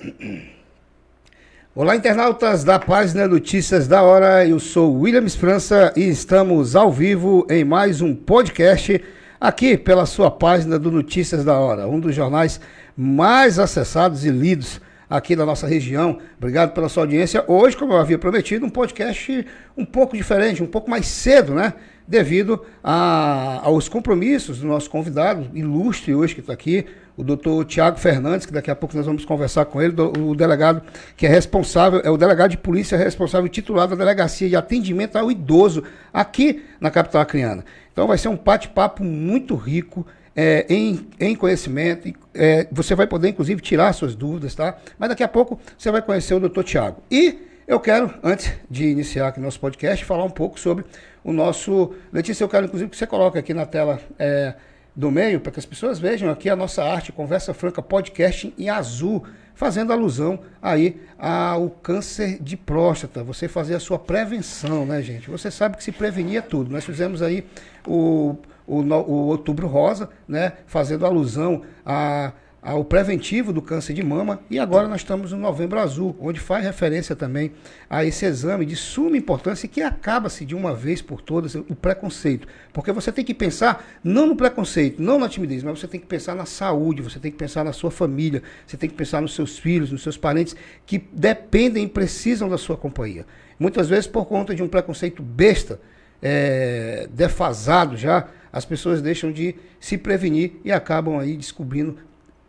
Olá, internautas da página Notícias da Hora. Eu sou Williams França e estamos ao vivo em mais um podcast aqui pela sua página do Notícias da Hora, um dos jornais mais acessados e lidos aqui da nossa região. Obrigado pela sua audiência. Hoje, como eu havia prometido, um podcast um pouco diferente, um pouco mais cedo, né? Devido a, aos compromissos do nosso convidado ilustre hoje que está aqui, o doutor Tiago Fernandes, que daqui a pouco nós vamos conversar com ele, o delegado que é responsável, é o delegado de polícia responsável titulado da Delegacia de Atendimento ao Idoso aqui na capital acriana. Então vai ser um bate-papo muito rico, é, em, em conhecimento. É, você vai poder, inclusive, tirar suas dúvidas, tá? Mas daqui a pouco você vai conhecer o doutor Tiago. E eu quero, antes de iniciar aqui nosso podcast, falar um pouco sobre o nosso. Letícia, eu quero, inclusive, que você coloque aqui na tela é, do meio, para que as pessoas vejam aqui a nossa arte, Conversa Franca Podcast em azul, fazendo alusão aí ao câncer de próstata. Você fazer a sua prevenção, né, gente? Você sabe que se prevenir é tudo. Nós fizemos aí o o, o Outubro Rosa, né, fazendo alusão a, ao preventivo do câncer de mama. E agora nós estamos no Novembro Azul, onde faz referência também a esse exame de suma importância que acaba-se de uma vez por todas o preconceito. Porque você tem que pensar não no preconceito, não na timidez, mas você tem que pensar na saúde, você tem que pensar na sua família, você tem que pensar nos seus filhos, nos seus parentes que dependem e precisam da sua companhia. Muitas vezes por conta de um preconceito besta, é, defasado já, as pessoas deixam de se prevenir e acabam aí descobrindo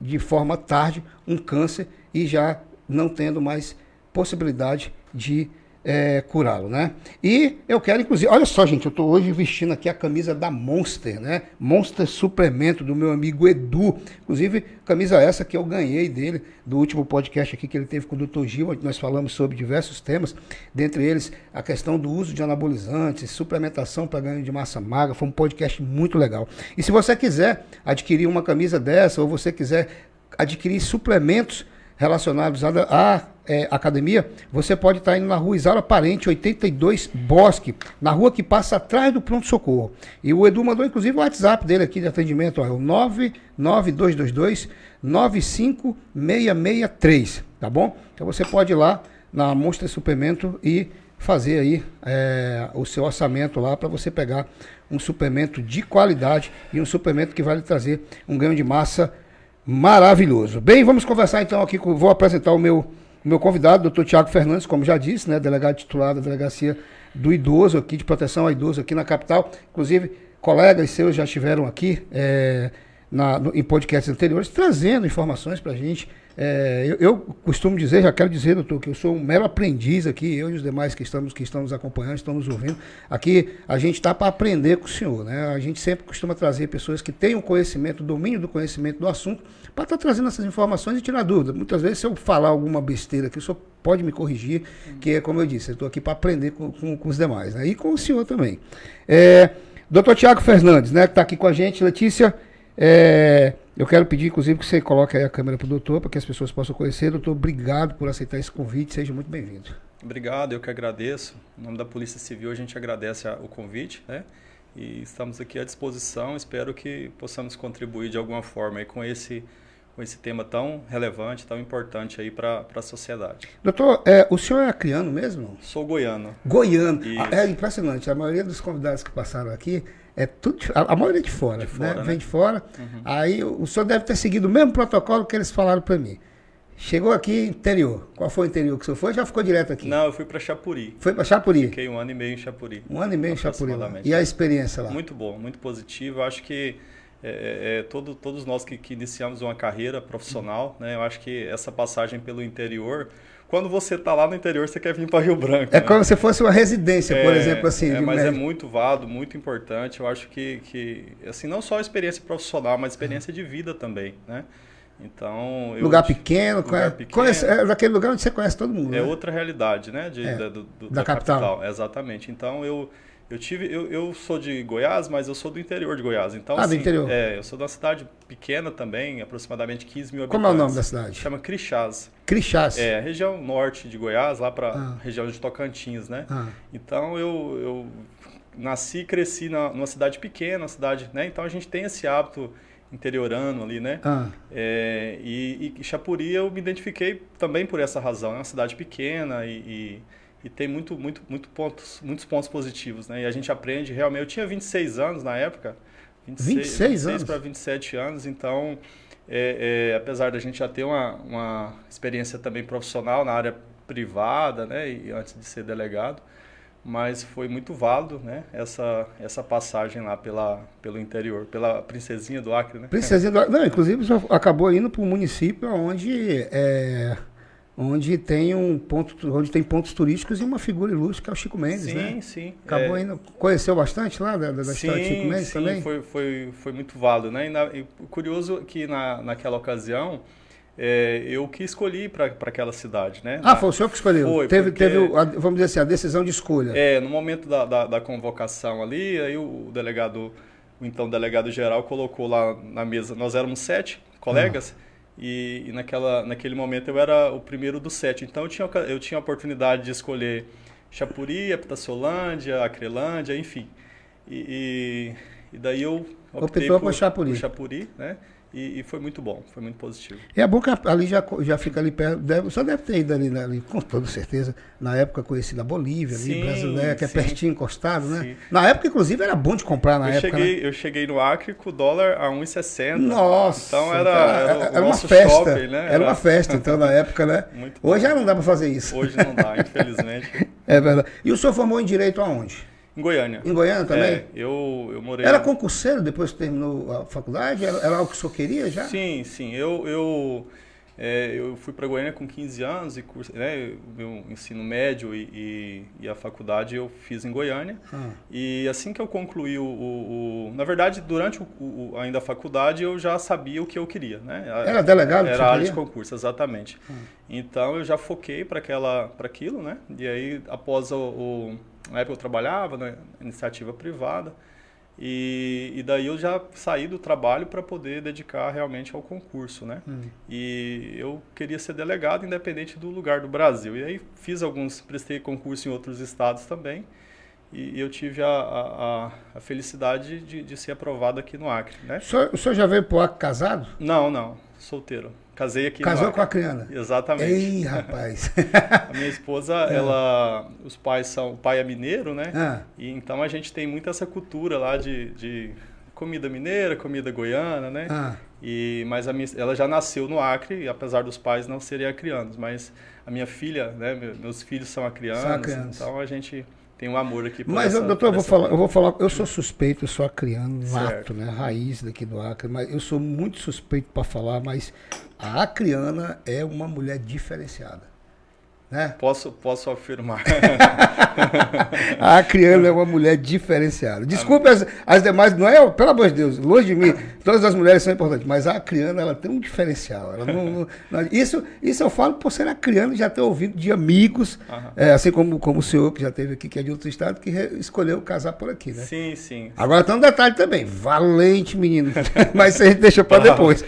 de forma tarde um câncer e já não tendo mais possibilidade de é, curá-lo, né? E eu quero, inclusive, olha só, gente, eu estou hoje vestindo aqui a camisa da Monster, né? Monster Suplemento do meu amigo Edu. Inclusive, camisa essa que eu ganhei dele do último podcast aqui que ele teve com o Dr. Gil, onde nós falamos sobre diversos temas, dentre eles a questão do uso de anabolizantes, suplementação para ganho de massa magra. Foi um podcast muito legal. E se você quiser adquirir uma camisa dessa ou você quiser adquirir suplementos relacionados à, à é, academia, você pode estar indo na rua Isaura Parente, 82 Bosque, na rua que passa atrás do pronto-socorro. E o Edu mandou inclusive o WhatsApp dele aqui de atendimento, ó, é o 99222 95663, tá bom? Então você pode ir lá na Monstra Suplemento e fazer aí é, o seu orçamento lá para você pegar um suplemento de qualidade e um suplemento que vai lhe trazer um ganho de massa maravilhoso. Bem, vamos conversar então aqui, com, vou apresentar o meu, meu convidado, doutor Tiago Fernandes, como já disse, né, delegado titular da Delegacia do Idoso, aqui de proteção ao idoso aqui na capital. Inclusive, colegas seus já estiveram aqui é, na, no, em podcasts anteriores, trazendo informações para a gente é, eu, eu, costumo dizer, já quero dizer, doutor, que eu sou um mero aprendiz aqui, eu e os demais que estamos, que estão nos acompanhando, estão nos ouvindo. Aqui a gente está para aprender com o senhor, né? A gente sempre costuma trazer pessoas que têm o conhecimento, o domínio do conhecimento do assunto, para estar tá trazendo essas informações e tirar dúvida. Muitas vezes, se eu falar alguma besteira aqui, o senhor pode me corrigir, que é como eu disse, eu estou aqui para aprender com, com, com, os demais, né? E com o senhor também. É, doutor Tiago Fernandes, né, que está aqui com a gente, Letícia. É, eu quero pedir, inclusive, que você coloque aí a câmera para o doutor, para que as pessoas possam conhecer. Doutor, obrigado por aceitar esse convite. Seja muito bem-vindo. Obrigado, eu que agradeço. Em nome da Polícia Civil, a gente agradece o convite, né? E estamos aqui à disposição. Espero que possamos contribuir de alguma forma aí com esse com esse tema tão relevante, tão importante aí para a sociedade. Doutor, é, o senhor é acriano mesmo? Sou goiano. Goiano. É impressionante. A maioria dos convidados que passaram aqui é tudo, a, a maioria é de fora, de fora né? né? Vem de fora. Uhum. Aí o senhor deve ter seguido o mesmo protocolo que eles falaram para mim. Chegou aqui interior. Qual foi o interior que o senhor foi? Já ficou direto aqui? Não, eu fui para Chapuri. Foi para Chapuri? Fiquei um ano e meio em Chapuri. Um ano e meio em Chapuri. E a experiência lá? Muito bom, muito positivo. Eu acho que é, é, é, todo, todos nós que, que, iniciamos uma carreira profissional, né, eu acho que essa passagem pelo interior, quando você está lá no interior, você quer vir para Rio Branco. É né? como se fosse uma residência, por é, exemplo, assim. É, mas médico. é muito válido, muito importante. Eu acho que, que, assim, não só a experiência profissional, mas a experiência de vida também, né? Então, lugar pequeno, lugar pequeno. Conhece, é daquele lugar onde você conhece todo mundo. É né? outra realidade, né? De, da, do, da, da capital. capital. Exatamente. Então, eu eu tive, eu, eu sou de Goiás, mas eu sou do interior de Goiás. Então, ah, assim, do interior. É, eu sou de uma cidade pequena também, aproximadamente 15 mil habitantes. Como é o nome da cidade? Chama Crixás. Crixás. É, região norte de Goiás, lá para ah. região de Tocantins, né? Ah. Então eu, eu nasci e cresci na, numa cidade pequena, cidade, né? Então a gente tem esse hábito interiorano ali, né? Ah. É, e, e Chapuri eu me identifiquei também por essa razão. É uma cidade pequena e, e, e, tem muito, muito, muito pontos, muitos pontos positivos, né? E a gente aprende realmente. Eu tinha 26 anos na época. 26, 26, 26 anos? para 27 anos, então, é, é, apesar da gente já ter uma, uma experiência também profissional na área privada, né? E antes de ser delegado, mas foi muito válido, né? Essa essa passagem lá pela pelo interior, pela princesinha do Acre, né? Princesinha do Acre, não, inclusive acabou indo para um município onde é, onde tem um ponto, onde tem pontos turísticos e uma figura ilustre que é o Chico Mendes, sim, né? Sim, sim. Acabou é... indo, conheceu bastante lá da, da sim, história de Chico Mendes sim, também? foi foi foi muito válido, né? E, na, e curioso que na naquela ocasião é, eu que escolhi para aquela cidade, né? Ah, foi o senhor que escolheu? Foi, teve, porque, teve vamos dizer assim, a decisão de escolha. É, no momento da, da, da convocação ali, aí o delegado, o então delegado geral colocou lá na mesa, nós éramos sete colegas, ah. e, e, naquela, naquele momento eu era o primeiro dos sete, então eu tinha, eu tinha a oportunidade de escolher Chapuri, Epitaciolândia, Acrelândia, enfim. E, e, e daí eu optei Optou por, por Chapuri. Por Chapuri, né? E, e, foi muito bom, foi muito positivo. É bom que ali já, já fica ali perto, deve, só deve ter ido ali, ali, com toda certeza, na época conhecida a Bolívia, ali, sim, brasileira, que é sim. pertinho encostado, né? Sim. Na época, inclusive, era bom de comprar na eu época. Cheguei, né? Eu cheguei no Acre com o dólar a 1,60. Nossa! Então era, era, era, era uma festa. Shopping, né? Era, era uma festa, então, na época, né? Hoje já não dá para fazer isso. Hoje não dá, infelizmente. é verdade. E o senhor formou em Direito aonde? Em Goiânia. Em Goiânia também? É, eu, eu morei... Era concurseiro depois que terminou a faculdade? Era, era algo que o senhor queria já? Sim, sim. Eu, eu, é, eu fui para Goiânia com 15 anos e curso, né, meu ensino médio e, e, e, a faculdade eu fiz em Goiânia. Ah. E assim que eu concluí o... o, o na verdade, durante o, ainda a faculdade eu já sabia o que eu queria. Né? Era delegado? Era área de concurso, exatamente. Ah. Então eu já foquei para aquilo, né? E aí após o na época eu trabalhava na iniciativa privada. E, e daí eu já saí do trabalho para poder dedicar realmente ao concurso, né? Hum. E eu queria ser delegado independente do lugar do Brasil. E aí fiz alguns, prestei concurso em outros estados também. E, eu tive a, a, a felicidade de, de, ser aprovado aqui no Acre, né? O senhor, o senhor já veio para o Acre casado? Não, não, solteiro. Casei aqui Casou com a Criana? Exatamente. Ei, rapaz. a minha esposa, é. ela, os pais são, o pai é mineiro, né? Ah. E então a gente tem muito essa cultura lá de, de comida mineira, comida goiana, né? Ah. E mas a minha, ela já nasceu no Acre, apesar dos pais não serem acrianos, mas a minha filha, né, meus filhos são acrianos, são acrianos. então a gente tem um amor aqui por Mas, essa, doutor, eu vou, falar, eu vou falar, eu sou suspeito, eu sou acriano nato, né? Raiz daqui do Acre, mas eu sou muito suspeito para falar, mas a acriana é uma mulher diferenciada. Né? Posso, posso afirmar. a Acriana é uma mulher diferenciada. Desculpe as, as demais, não é, pelo amor de Deus, longe de mim, todas as mulheres são importantes, mas a Acriana ela tem um diferencial. Não, não, não, isso, isso eu falo por ser acriana e já ter ouvido de amigos, é, assim como, como o senhor que já teve aqui, que é de outro estado, que re, escolheu casar por aqui, né? Sim, sim. Agora tem um detalhe também, valente menino, mas isso a gente deixa para depois.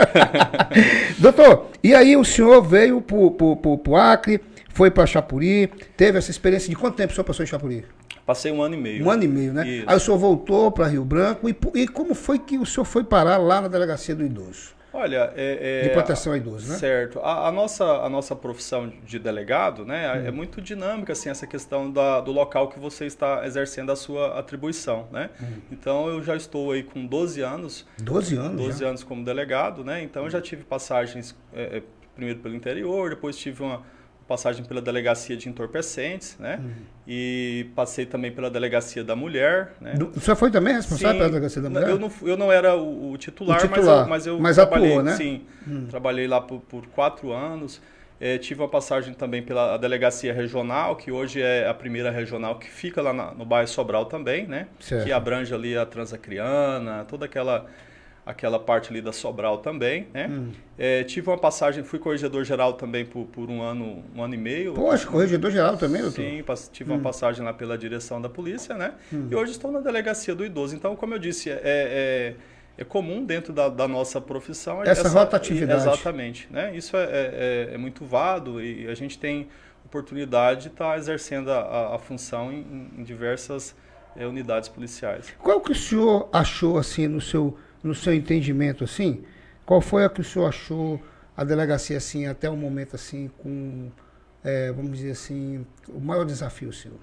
Doutor, e aí o senhor veio para o Acre, foi para Chapuri, teve essa experiência de quanto tempo o senhor passou em Chapuri? Passei um ano e meio. Um ano e meio, né? Isso. Aí o senhor voltou para Rio Branco e, e, como foi que o senhor foi parar lá na delegacia do idoso? Olha, é, é, de proteção ao idoso, né? Certo. A, a, nossa, a nossa profissão de delegado, né, hum. é muito dinâmica assim essa questão da, do local que você está exercendo a sua atribuição, né? Hum. Então eu já estou aí com 12 anos. 12 anos. 12 já? anos como delegado, né? Então eu já tive passagens é, é, primeiro pelo interior, depois tive uma passagem pela delegacia de entorpecentes, né? Uhum. E passei também pela delegacia da mulher, né? o senhor foi também responsável sim, pela delegacia da mulher? Eu não, eu não era o, o, titular, o titular, mas eu, mas eu mas trabalhei, atuou, né? sim, hum. trabalhei lá por, por quatro anos. É, tive uma passagem também pela delegacia regional, que hoje é a primeira regional que fica lá na, no bairro Sobral também, né? Certo. Que abrange ali a Transacriana, toda aquela aquela parte ali da Sobral também, né? Hum. É, tive uma passagem, fui corregedor geral também por, por um ano, um ano e meio. Poxa, corregedor geral também, doutor? Sim, tive hum. uma passagem lá pela direção da polícia, né? Hum. E hoje estou na delegacia do idoso. Então, como eu disse, é, é, é comum dentro da, da, nossa profissão... Essa, essa rotatividade. Exatamente, né? Isso é, é, é, muito válido e a gente tem oportunidade de estar tá exercendo a, a, função em, em diversas é, unidades policiais. Qual que o senhor achou, assim, no seu no seu entendimento, assim, qual foi a que o senhor achou a delegacia, assim, até o momento, assim, com, é, vamos dizer assim, o maior desafio seu?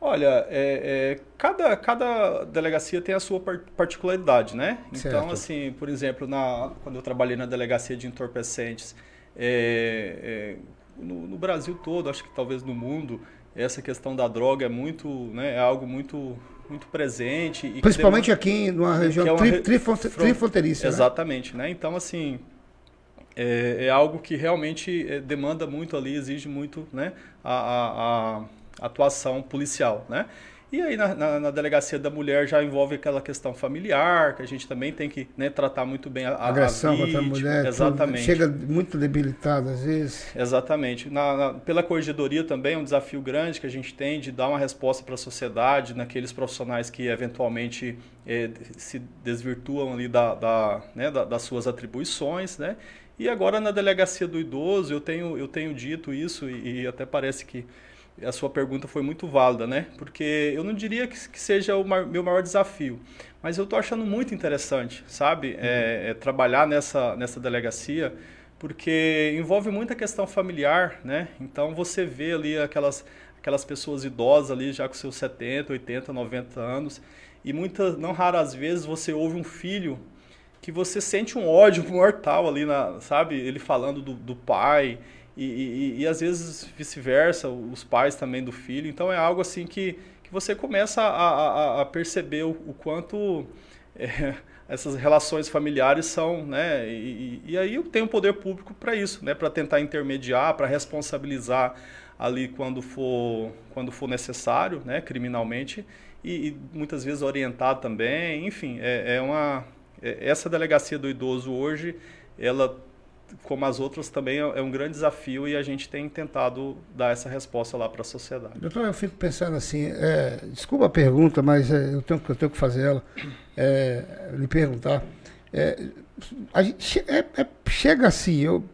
Olha, é, é, cada, cada delegacia tem a sua particularidade, né? Certo. Então, assim, por exemplo, na, quando eu trabalhei na delegacia de entorpecentes, é, é, no, no, Brasil todo, acho que talvez no mundo, essa questão da droga é muito, né, é algo muito muito presente. Principalmente aqui numa região é tri, trifronteiriça. Né? Exatamente, né? Então, assim, é, é, algo que realmente é, demanda muito ali, exige muito né, a, a, a atuação policial, né? E aí na, na, na, delegacia da mulher já envolve aquela questão familiar, que a gente também tem que né, tratar muito bem a, agressão a contra a mulher. Exatamente. Chega muito debilitada às vezes. Exatamente. Na, pela corregedoria também é um desafio grande que a gente tem de dar uma resposta para a sociedade, naqueles profissionais que eventualmente é, se desvirtuam ali da, da, né, da, das suas atribuições, né? E agora na delegacia do idoso eu tenho, eu tenho dito isso e, e até parece que a sua pergunta foi muito válida, né? Porque eu não diria que, que seja o meu maior desafio, mas eu estou achando muito interessante, sabe? Uhum. É, é, trabalhar nessa, nessa delegacia, porque envolve muita questão familiar, né? Então você vê ali aquelas, aquelas pessoas idosas ali já com seus 70, 80, 90 anos, e muitas, não raras vezes você ouve um filho que você sente um ódio mortal ali, na, sabe? Ele falando do, do pai e, e, e às vezes vice-versa, os pais também do filho. Então é algo assim que, que você começa a, a, a perceber o, o quanto é, essas relações familiares são, né? E, e aí tem o poder público para isso, né? Para tentar intermediar, para responsabilizar ali quando for, quando for necessário, né? Criminalmente e, e muitas vezes orientar também. Enfim, é, é uma é, essa delegacia do idoso hoje, ela como as outras, também é, é um grande desafio e a gente tem tentado dar essa resposta lá para a sociedade. Doutor, eu fico pensando assim, é, desculpa a pergunta, mas é, eu, tenho, eu tenho que fazer ela, é, lhe perguntar. É, a gente, é, chega assim, eu,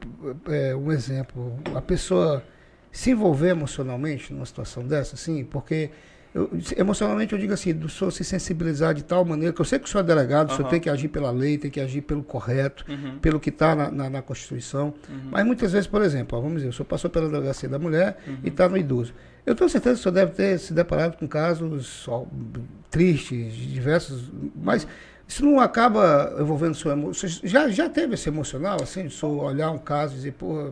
um exemplo, a pessoa se envolver emocionalmente numa situação dessa, assim, porque eu, emocionalmente eu digo assim, do senhor se sensibilizar de tal maneira que eu sei que o senhor é delegado, uhum. o senhor tem que agir pela lei, tem que agir pelo correto, uhum. pelo que está na, na, na, Constituição. Uhum. Mas muitas vezes, por exemplo, ó, vamos dizer, o senhor passou pela delegacia da mulher e está no idoso. Eu tenho certeza que o senhor deve ter se deparado com casos ó, tristes, diversos, mas isso não acaba envolvendo o seu emocional. Já, já teve esse emocional, assim, de o senhor olhar um caso e dizer, pô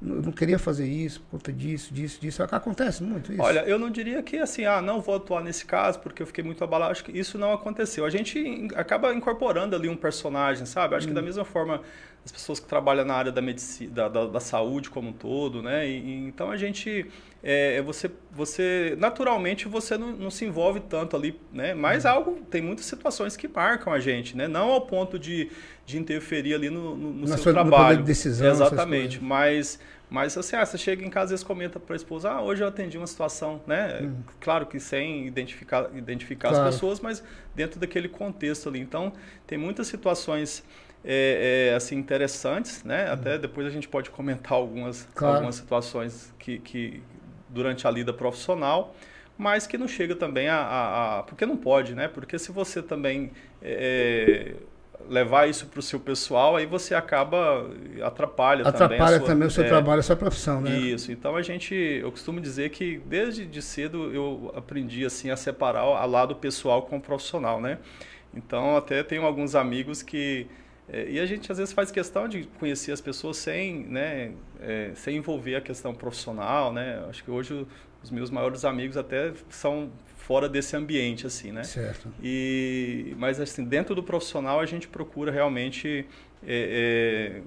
eu não queria fazer isso por conta disso, disso, disso. Acontece muito isso. Olha, eu não diria que assim, ah, não vou atuar nesse caso porque eu fiquei muito abalado. Acho que isso não aconteceu. A gente acaba incorporando ali um personagem, sabe? Acho hum. que da hum. mesma forma as pessoas que trabalham na área da medicina, da, da, da saúde como um todo, né? E, e, então a gente, é, é, você, você naturalmente você não, não, se envolve tanto ali, né? Mas hum. algo tem muitas situações que marcam a gente, né? Não ao ponto de, de interferir ali no, no, no seu sua, trabalho, no de decisão, exatamente. Mas mas assim, ah, você chega em casa e vezes comenta para a esposa, ah, hoje eu atendi uma situação, né? Hum. Claro que sem identificar, identificar claro. as pessoas, mas dentro daquele contexto ali. Então, tem muitas situações é, é, assim interessantes, né? Hum. Até depois a gente pode comentar algumas, claro. algumas situações que, que durante a lida profissional, mas que não chega também a, a, a porque não pode, né? Porque se você também é, levar isso para o seu pessoal, aí você acaba atrapalha, atrapalha também, atrapalha também o seu é, trabalho, a sua profissão, né? Isso. Então a gente, eu costumo dizer que desde de cedo eu aprendi assim a separar a lado pessoal com o profissional, né? Então até tenho alguns amigos que é, e a gente às vezes faz questão de conhecer as pessoas sem, né, é, sem envolver a questão profissional, né? Acho que hoje os meus maiores amigos até são fora desse ambiente, assim, né? Certo. E, mas, assim, dentro do profissional, a gente procura realmente, é, é,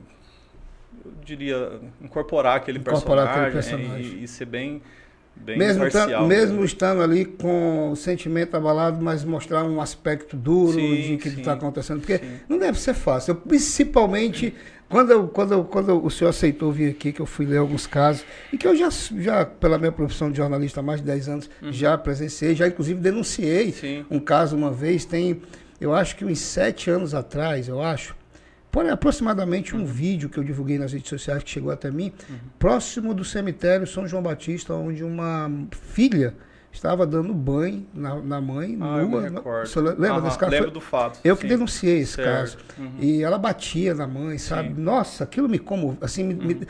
eu diria, incorporar aquele incorporar personagem, aquele personagem. E, e, ser bem, bem mesmo imparcial. mesmo né? estando ali com o sentimento abalado, mas mostrar um aspecto duro sim, de que está acontecendo. Porque sim. não deve ser fácil. Eu, principalmente quando, quando, quando o senhor aceitou vir aqui, que eu fui ler alguns casos, e que eu já, já pela minha profissão de jornalista há mais de 10 anos, uhum. já presenciei, já inclusive denunciei um caso uma vez, tem, eu acho que uns sete anos atrás, eu acho, por aproximadamente um uhum. vídeo que eu divulguei nas redes sociais que chegou até mim, uhum. próximo do cemitério São João Batista, onde uma filha estava dando banho na, na mãe, Ah, me nua. recordo. Você lembra Aham, desse caso? Lembro do fato. Eu que sim. denunciei esse Certo. caso. Uhum. E ela batia na mãe, sabe? Sim. Nossa, aquilo me como. Assim, me- me-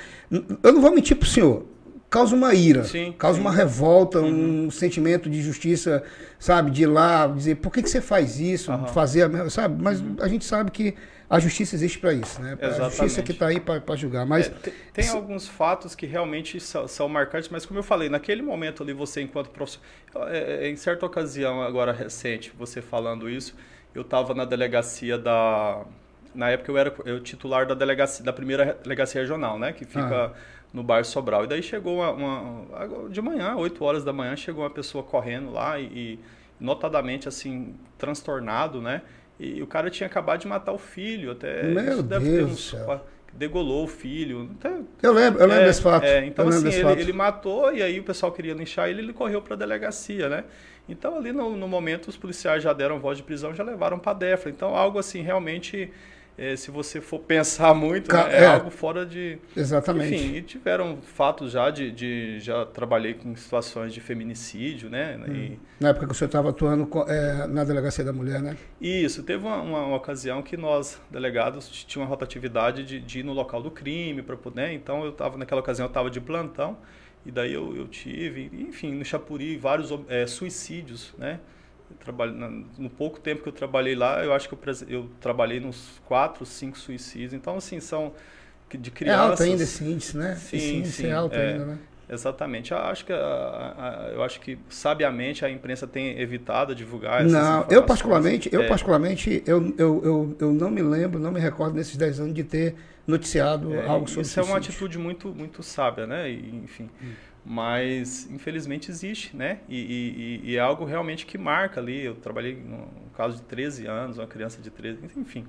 eu não vou mentir pro senhor. Causa uma ira, Sim, causa. Uhum. uma revolta, um sentimento de justiça, sabe? De ir lá dizer, por que, que você faz isso? Fazer a mesma, sabe? Mas a gente sabe que a justiça existe para isso, né? A justiça Exatamente. que está aí para julgar. Mas É, te- tem alguns fatos que realmente são, são marcantes, mas como eu falei, naquele momento ali, você enquanto profissional, é, é, em certa ocasião agora recente, você falando isso, eu estava na delegacia da, na época eu era eu titular da delegacia, da primeira delegacia regional, né, que fica Ah. no bairro Sobral. E daí chegou uma, uma- de manhã, 8 horas da manhã, chegou uma pessoa correndo lá e, e notadamente assim transtornado, né? E o cara tinha acabado de matar o filho, até Meu isso deve ter Deus degolou o filho. Até, eu lembro, eu lembro é, desse fato. é, então, assim, ele, ele matou e aí o pessoal queria linchar ele, ele correu para a delegacia, né? Então, ali no, no momento, os policiais já deram voz de prisão, já levaram para a DEFRA. Então, algo assim, realmente, eh, se você for pensar muito, Ca- né, é, é. algo fora de... Exatamente. Enfim, e tiveram fatos já de, de... Já trabalhei com situações de feminicídio, né? Hum. E, Na época que o senhor estava atuando co- é, na delegacia da mulher, né? Isso, teve uma, uma- uma ocasião que nós, delegados, t- tinha uma rotatividade de, de ir no local do crime para poder. Então, eu estava naquela ocasião, eu estava de plantão, e daí eu, eu tive, enfim, no Chapuri, vários eh, suicídios, né? Trabalho, no pouco tempo que eu trabalhei lá, eu acho que eu, eu trabalhei nos quatro, cinco suicídios. Então, assim, são de É crianças. alto ainda esse índice, né? Sim, esse índice sim, é alto é. ainda, né? Exatamente. Eu acho que, a- a- eu acho que sabiamente a imprensa tem evitado divulgar essas Não, eu particularmente, eu É. particularmente, eu, eu, eu, eu não me lembro, não me recordo nesses 10 anos de ter noticiado É, algo sobre isso é uma atitude muito, muito sábia, né? E, enfim. Mas, infelizmente, existe, né? E, e- e- é algo realmente que marca ali. Eu trabalhei no caso de 13 anos, uma criança de 13, enfim.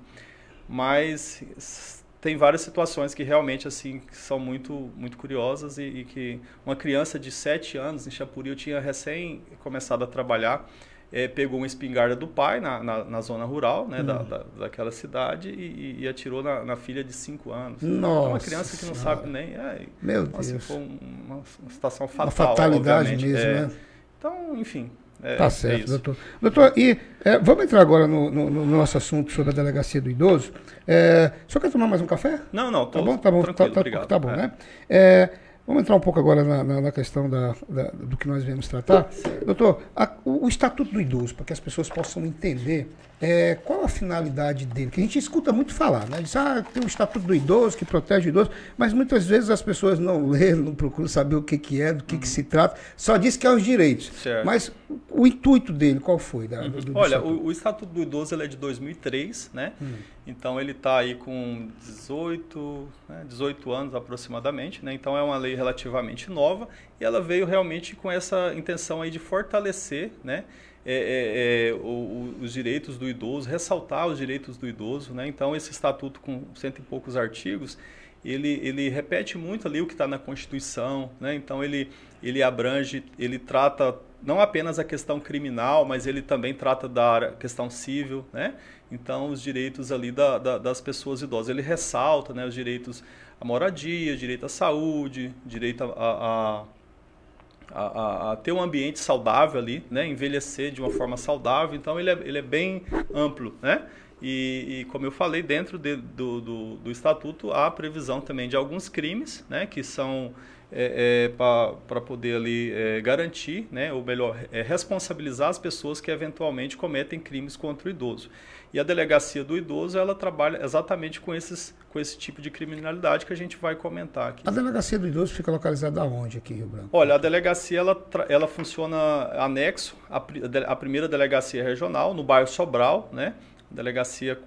Mas tem várias situações que realmente, assim, são muito, muito curiosas e, e que uma criança de 7 anos em Chapuri, eu tinha recém começado a trabalhar, eh, pegou uma espingarda do pai na, na, na zona rural, né, da, da, daquela cidade e, e- atirou na, na filha de 5 anos. Nossa uma criança que não Senhora. sabe nem. É, Meu Deus. foi um- uma, uma situação fatal. Uma fatalidade obviamente. mesmo, É. né? Então, enfim. é- Tá é certo, isso. doutor. Doutor, e é, vamos entrar agora no, no- no nosso assunto sobre a delegacia do idoso. É, o senhor quer tomar mais um café? Não, não, tô Tá bom, tá bom, tá, tá- obrigado. tá bom, É. né? Vamos entrar um pouco agora na, na- na questão da, da- do que nós viemos tratar. Doutor, a- o, o Estatuto do Idoso, para que as pessoas possam entender é, qual a finalidade dele, que a gente escuta muito falar, né? Diz, ah, tem o Estatuto do Idoso que protege o idoso, mas muitas vezes as pessoas não lêem, não procuram saber o que, que é, do que, que se trata, só diz que é os direitos. Certo. Mas o intuito dele, qual foi? Da, do- do Olha, o, o Estatuto do Idoso ele é de 2003, né? Hum. Então ele está aí com 18, né, 18 anos aproximadamente, né? Então é uma lei relativamente nova e ela veio realmente com essa intenção aí de fortalecer, né? É, é, é, o- os direitos do idoso, ressaltar os direitos do idoso, né? Então esse estatuto com cento e poucos artigos, ele, ele repete muito ali o que está na Constituição, né? Então ele, ele abrange, ele trata não apenas a questão criminal, mas ele também trata da questão civil, né? Então os direitos ali da, da- das pessoas idosas, ele ressalta, né? Os direitos à moradia, direito à saúde, direito a, a- a, ter um ambiente saudável ali, né? envelhecer de uma forma saudável. Então ele é, ele é bem amplo, né? E, e como eu falei, dentro de- do, do, do estatuto há previsão também de alguns crimes, né? Que são para poder ali é, garantir, né? Ou melhor, é, responsabilizar as pessoas que eventualmente cometem crimes contra o idoso. E a delegacia do idoso ela trabalha exatamente com esses com esse tipo de criminalidade que a gente vai comentar aqui. A delegacia do idoso fica localizada aonde aqui Rio Branco? Olha, a delegacia ela, ela funciona anexo à, à primeira delegacia regional, no bairro Sobral, né? Delegacia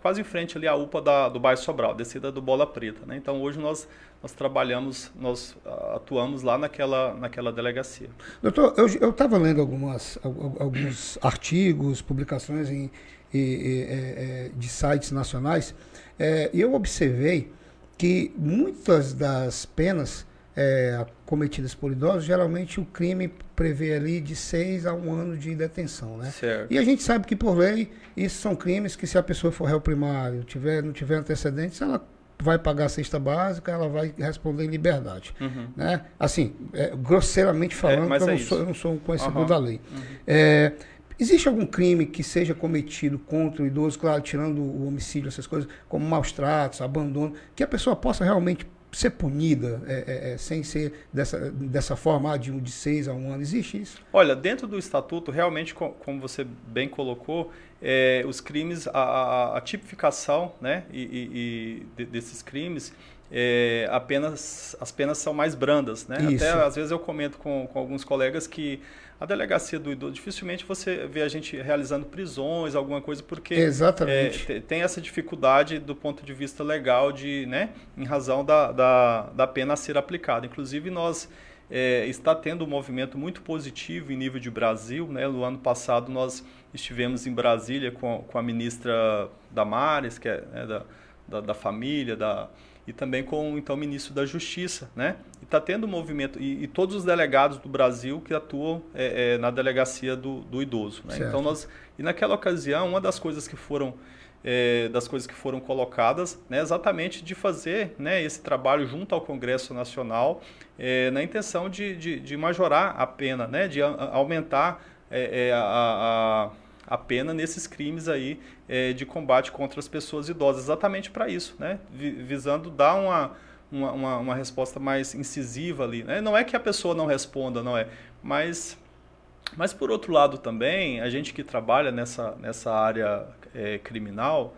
quase em frente ali à UPA da, do bairro Sobral, descida do Bola Preta, né? Então hoje nós, nós trabalhamos, nós ah, atuamos lá naquela, naquela delegacia. Doutor, eu estava lendo algumas, al- al- alguns artigos, publicações em, e- e- é, é, de sites nacionais, é, e eu observei que muitas das penas é, cometidas por idosos, geralmente o crime prevê ali de seis a um ano de detenção, né? Certo. E a gente sabe que, por lei, isso são crimes que, se a pessoa for réu primário, tiver, não tiver antecedentes, ela vai pagar a cesta básica, ela vai responder em liberdade. Uhum. Né? Assim, é, grosseiramente falando, mas eu, é não sou, eu não sou um conhecedor Uhum. da lei. Uhum. É, existe algum crime que seja cometido contra o idoso, claro, tirando o homicídio, essas coisas, como maus tratos, abandono, que a pessoa possa realmente ser punida é, é, é, sem ser dessa, dessa forma, ah, de, um, de seis a um ano? Existe isso? Olha, dentro do estatuto, realmente, co- como você bem colocou, é, os crimes, a, a- a tipificação né, e, e- e de- desses crimes, é, apenas, as penas são mais brandas. Né? Isso. Até às vezes eu comento com, com alguns colegas que a delegacia do idoso, dificilmente você vê a gente realizando prisões, alguma coisa, porque é, tem essa dificuldade do ponto de vista legal, de, né, em razão da, da, da pena a ser aplicada. Inclusive, nós é, está tendo um movimento muito positivo em nível de Brasil. Né? No ano passado, nós estivemos em Brasília com, com a ministra Damares, que é né, da, da, da família, da, e também com o então ministro da Justiça, né? E está tendo um movimento e, e todos os delegados do Brasil que atuam é, é, na delegacia do, do idoso. Né? Então nós e naquela ocasião uma das coisas que foram é, das coisas que foram colocadas, né, exatamente de fazer né, esse trabalho junto ao Congresso Nacional, é, na intenção de, de, de majorar a pena, né, de a- aumentar é, é, a, a, a pena nesses crimes aí é, de combate contra as pessoas idosas, exatamente para isso, né, vi- visando dar uma, uma, uma, resposta mais incisiva ali. Né? Não é que a pessoa não responda, não é, mas mas por outro lado também, a gente que trabalha nessa, nessa área é, criminal,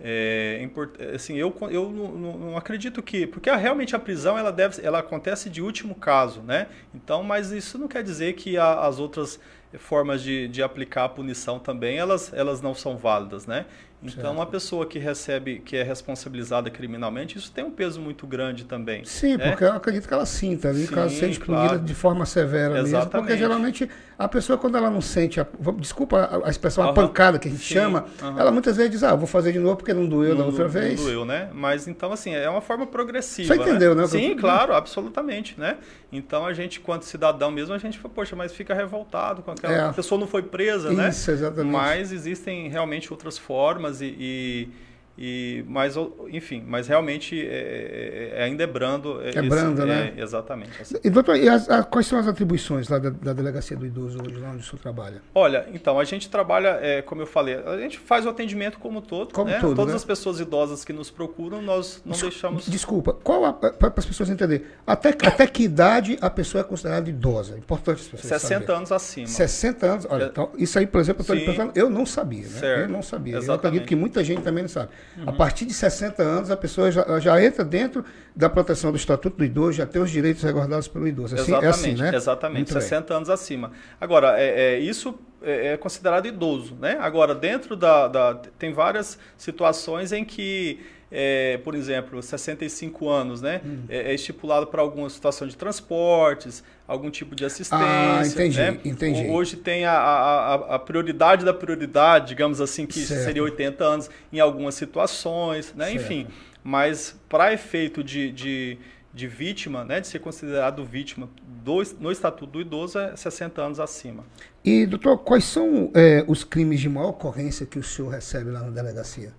é, import- assim, eu, eu não, não- acredito que. Porque realmente a prisão ela, deve, ela acontece de último caso, né? Então, mas isso não quer dizer que a- as outras formas de, de aplicar a punição também elas, elas não são válidas, né? Então, Certo. uma pessoa que recebe, que é responsabilizada criminalmente, isso tem um peso muito grande também. Sim, né? porque eu acredito que ela sinta ali, Sim, caso seja punida claro. de forma severa mesmo. Porque Exatamente. geralmente a pessoa, quando ela não sente, a, desculpa a, a expressão, a Aham. pancada que a gente Sim, chama, aham. ela muitas vezes diz, ah, vou fazer de novo porque não doeu da Não- outra não vez. doeu, né? Mas então, assim, é uma forma progressiva. Você entendeu, né, o que eu Sim, tô- claro, absolutamente, né? Então a gente, quanto cidadão mesmo, a gente fala, poxa, mas fica revoltado com aquela. É. A pessoa não foi presa, né? Isso, exatamente. Mas existem realmente outras formas e. e, mas, enfim, mas realmente é, é- ainda é brando. É brando, né? é, exatamente. assim. E, doutor, e as- a- quais são as atribuições lá da, da Delegacia do Idoso hoje, lá onde o senhor trabalha? Olha, então, a gente trabalha, é, como eu falei, a gente faz o atendimento como todo. Como né? todo, Todas né? as pessoas idosas que nos procuram, nós não Desculpa, deixamos. Desculpa, qual para as pessoas entenderem, até, até que idade a pessoa é considerada idosa? Importante as pessoas 60 saberem. anos acima. 60 anos, olha, É. então, isso aí, por exemplo, eu estou Sim. pensando, eu não sabia, né? Certo. Eu não sabia. Eu Exatamente. acredito que muita gente também não sabe. A Uhum. partir de 60 anos, a pessoa já, já entra dentro da proteção do Estatuto do Idoso, já tem os direitos resguardados pelo idoso. Assim, exatamente, é assim, né? exatamente, Muito bem. 60 anos acima. Agora, é, é, isso é, é considerado idoso, né? Agora, dentro da, da- Tem várias situações em que, é, por exemplo, 65 anos, né? Hum. É, é estipulado para alguma situação de transportes, algum tipo de assistência. Ah, entendi, né? entendi. Ho- Hoje tem a, a, a- a prioridade da prioridade, digamos assim, que Certo. seria 80 anos em algumas situações, né? Certo. Enfim, mas para efeito de, de, de vítima, né, de ser considerado vítima do, no Estatuto do Idoso, é 60 anos acima. E, doutor, quais são é, os crimes de maior ocorrência que o senhor recebe lá na delegacia?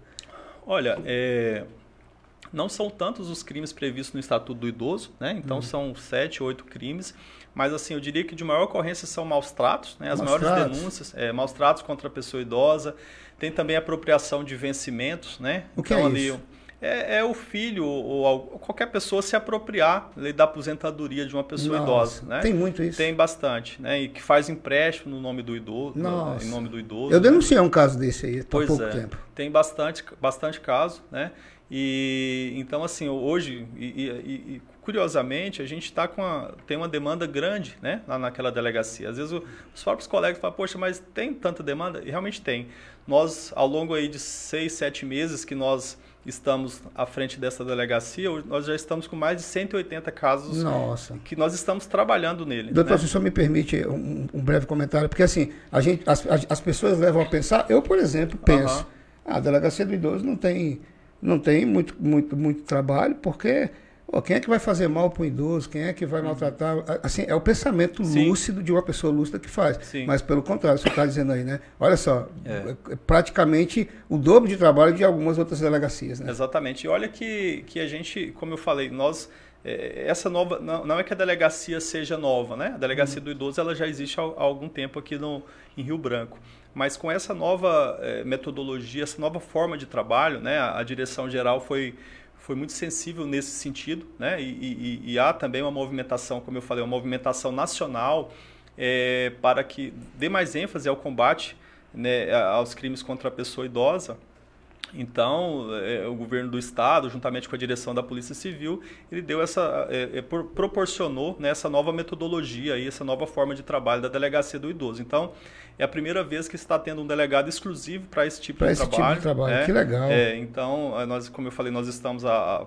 Olha, é, não são tantos os crimes previstos no Estatuto do Idoso, né? Uhum. Então são sete, oito crimes. Mas assim, eu diria que de maior ocorrência são maus tratos, né? As Maus maiores tratos. denúncias, é, maus tratos contra a pessoa idosa. Tem também apropriação de vencimentos, né? O que então, é ali, isso? É, é o filho ou, ou qualquer pessoa se apropriar da aposentadoria de uma pessoa Nossa, idosa, né? Tem muito isso. Tem bastante, né? E que faz empréstimo no nome do idoso, Nossa. em nome do idoso. Eu né? denunciei um caso desse aí há Pois pouco é, tempo. tem bastante, bastante caso, né? E então assim hoje e, e- e- curiosamente a gente está com a, tem uma demanda grande, né? Lá naquela delegacia. Às vezes o- os próprios colegas falam, poxa, mas tem tanta demanda? E realmente tem. Nós ao longo aí de seis, sete meses que nós estamos à frente dessa delegacia, nós já estamos com mais de 180 casos Nossa. que nós estamos trabalhando nele. Doutor, né? se o senhor me permite um, um breve comentário, porque assim, a gente, as, as- as pessoas levam a pensar, eu, por exemplo, penso, Aham. a delegacia do idoso não tem, não tem muito, muito, muito trabalho, porque quem é que vai fazer mal para o idoso? Quem é que vai maltratar? Assim, é o pensamento Sim. lúcido de uma pessoa lúcida que faz. Sim. Mas pelo contrário, você está dizendo aí, né? Olha só, é. é. praticamente o dobro de trabalho de algumas outras delegacias. Né? Exatamente. E olha que, que a gente, como eu falei, nós é, essa nova não, não, é que a delegacia seja nova, né? A delegacia uhum. do idoso ela já existe há, há, algum tempo aqui no, em Rio Branco, mas com essa nova é, metodologia, essa nova forma de trabalho, né? A, a, direção geral foi foi muito sensível nesse sentido, né? E, e, e, há também uma movimentação, como eu falei, uma movimentação nacional é, para que dê mais ênfase ao combate né, aos crimes contra a pessoa idosa então, é, o governo do estado, juntamente com a direção da Polícia Civil, ele deu essa, é, é, proporcionou né, essa nova metodologia e essa nova forma de trabalho da delegacia do idoso. Então, é a primeira vez que está tendo um delegado exclusivo para esse tipo pra de esse trabalho. Tipo de trabalho, né? que legal. É, então, nós, como eu falei, nós estamos há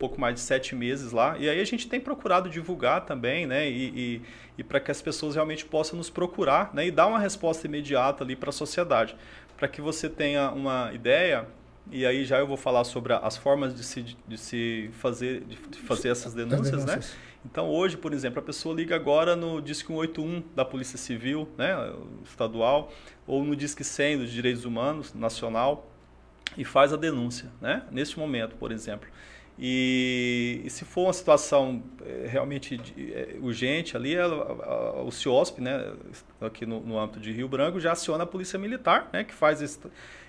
pouco mais de sete meses lá. E aí a gente tem procurado divulgar também, né? E, e, e para que as pessoas realmente possam nos procurar né? e dar uma resposta imediata ali para a sociedade. Para que você tenha uma ideia, e aí já eu vou falar sobre as formas de se, de se fazer, de fazer essas denúncias, né? Então hoje, por exemplo, a pessoa liga agora no Disque 181 da Polícia Civil, né, estadual, ou no Disque 100 dos Direitos Humanos nacional e faz a denúncia, né? Neste momento, por exemplo. E, e, se for uma situação é, realmente de, é, urgente ali, a, a, o CIOSP, né, aqui no, no, âmbito de Rio Branco, já aciona a Polícia Militar, né, que faz esse,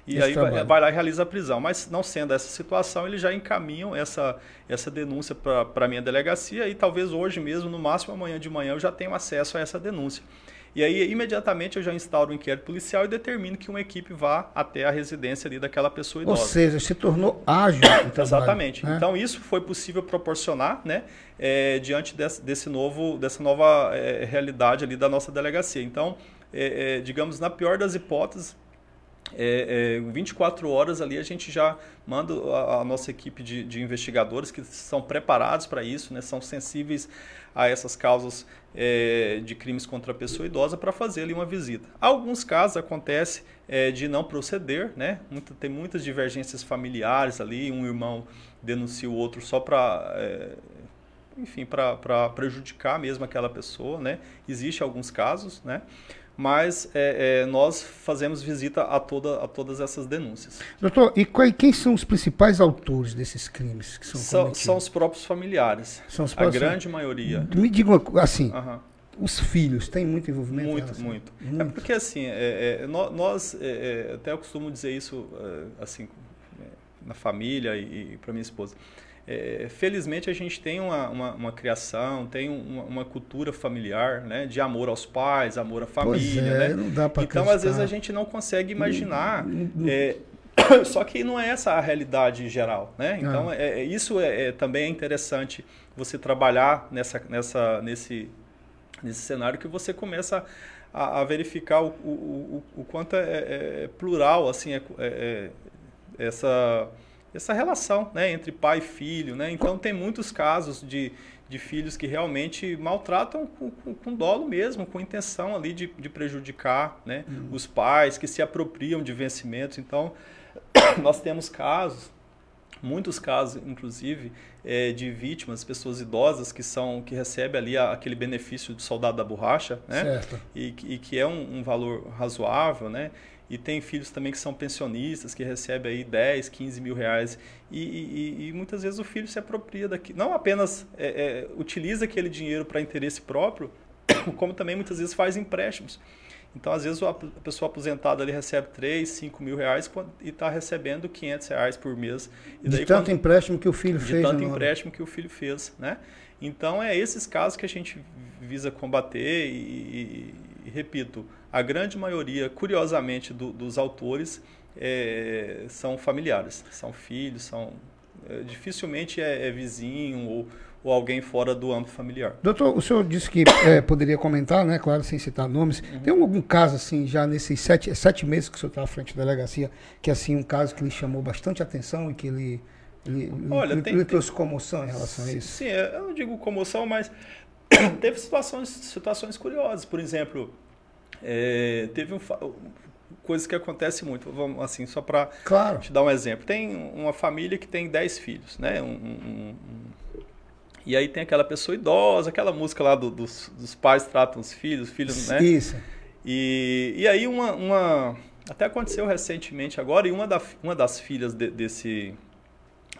e esse aí vai, vai, lá e realiza a prisão. Mas não sendo essa situação, eles já encaminham essa, essa denúncia para a minha delegacia e talvez hoje mesmo, no máximo amanhã de manhã, eu já tenho acesso a essa denúncia. E aí, imediatamente, eu já instauro o um inquérito policial e determino que uma equipe vá até a residência ali daquela pessoa idosa. Ou seja, se tornou ágil. Exatamente. Né? Então, isso foi possível proporcionar né, é, diante desse, desse, novo, dessa nova é, realidade ali da nossa delegacia. Então, é, digamos, na pior das hipóteses, é, é, 24 horas ali a gente já manda a, a nossa equipe de, de, investigadores que são preparados para isso, né, são sensíveis a essas causas é, de crimes contra a pessoa idosa para fazer ali uma visita. Alguns casos acontece é, de não proceder, né? Tem muitas divergências familiares ali, um irmão denuncia o outro só para é, enfim, para prejudicar mesmo aquela pessoa, né? Existem alguns casos, né? Mas é, é, nós fazemos visita a, toda, a todas essas denúncias. Doutor, e qual, quem são os principais autores desses crimes que são São, são os próprios familiares. São os próprios, a grande maioria. Me diga assim, os filhos têm muito envolvimento? Muito, muito, muito. É porque assim, é, é nós, é, é, até eu costumo dizer isso assim na família e, e para minha esposa. É, felizmente a gente tem uma, uma, uma criação, tem uma, uma, cultura familiar, né, de amor aos pais, amor à família, é, né? Não dá então acreditar. às vezes a gente não consegue imaginar. É, só que não é essa a realidade geral, né? Então ah. é, é, isso é, é, também é interessante você trabalhar nessa, nessa, nesse, nesse cenário que você começa a, a verificar o, o, o, o quanto é, plural assim essa essa relação né, entre pai e filho. Né? Então, tem muitos casos de, de filhos que realmente maltratam com, com, com dolo mesmo, com intenção ali de, de prejudicar né, uhum. os pais, que se apropriam de vencimentos. Então, nós temos casos, muitos casos, inclusive, é, de vítimas, pessoas idosas que são que recebem ali a, aquele benefício do soldado da borracha, né? E, e, que é um, um valor razoável, né? E tem filhos também que são pensionistas, que recebem aí 10, 15 mil reais. E, e, e muitas vezes o filho se apropria daqui. Não apenas é, é, utiliza aquele dinheiro para interesse próprio, como também muitas vezes faz empréstimos. Então, às vezes, a pessoa aposentada ali recebe 3, 5 mil reais e está recebendo 500 reais por mês. E daí, de tanto quando, empréstimo que o filho de fez. De tanto empréstimo que o filho fez, né? Então, é esses casos que a gente visa combater e repito, a grande maioria, curiosamente, do, dos autores é, são familiares, são filhos, são é, dificilmente é, é vizinho ou, ou, alguém fora do âmbito familiar. Doutor, o senhor disse que é, poderia comentar, né, claro, sem citar nomes. Uhum. Tem algum caso assim já nesses sete, sete meses que o senhor está à frente da delegacia, que assim um caso que lhe chamou bastante atenção e que ele ele, Olha, ele, tem, ele trouxe comoção em relação a isso? Sim, eu não digo comoção, mas teve situações, situações curiosas. Por exemplo, é, teve um, coisas que acontece muito, vamos assim, só para claro. te dar um exemplo. Tem uma família que tem 10 filhos, né? Um, um, E aí tem aquela pessoa idosa, aquela música lá do, dos, dos pais tratam os filhos, os filhos, né? Isso. E, e aí uma, uma... Até aconteceu recentemente agora, e uma, da, uma das filhas de, desse,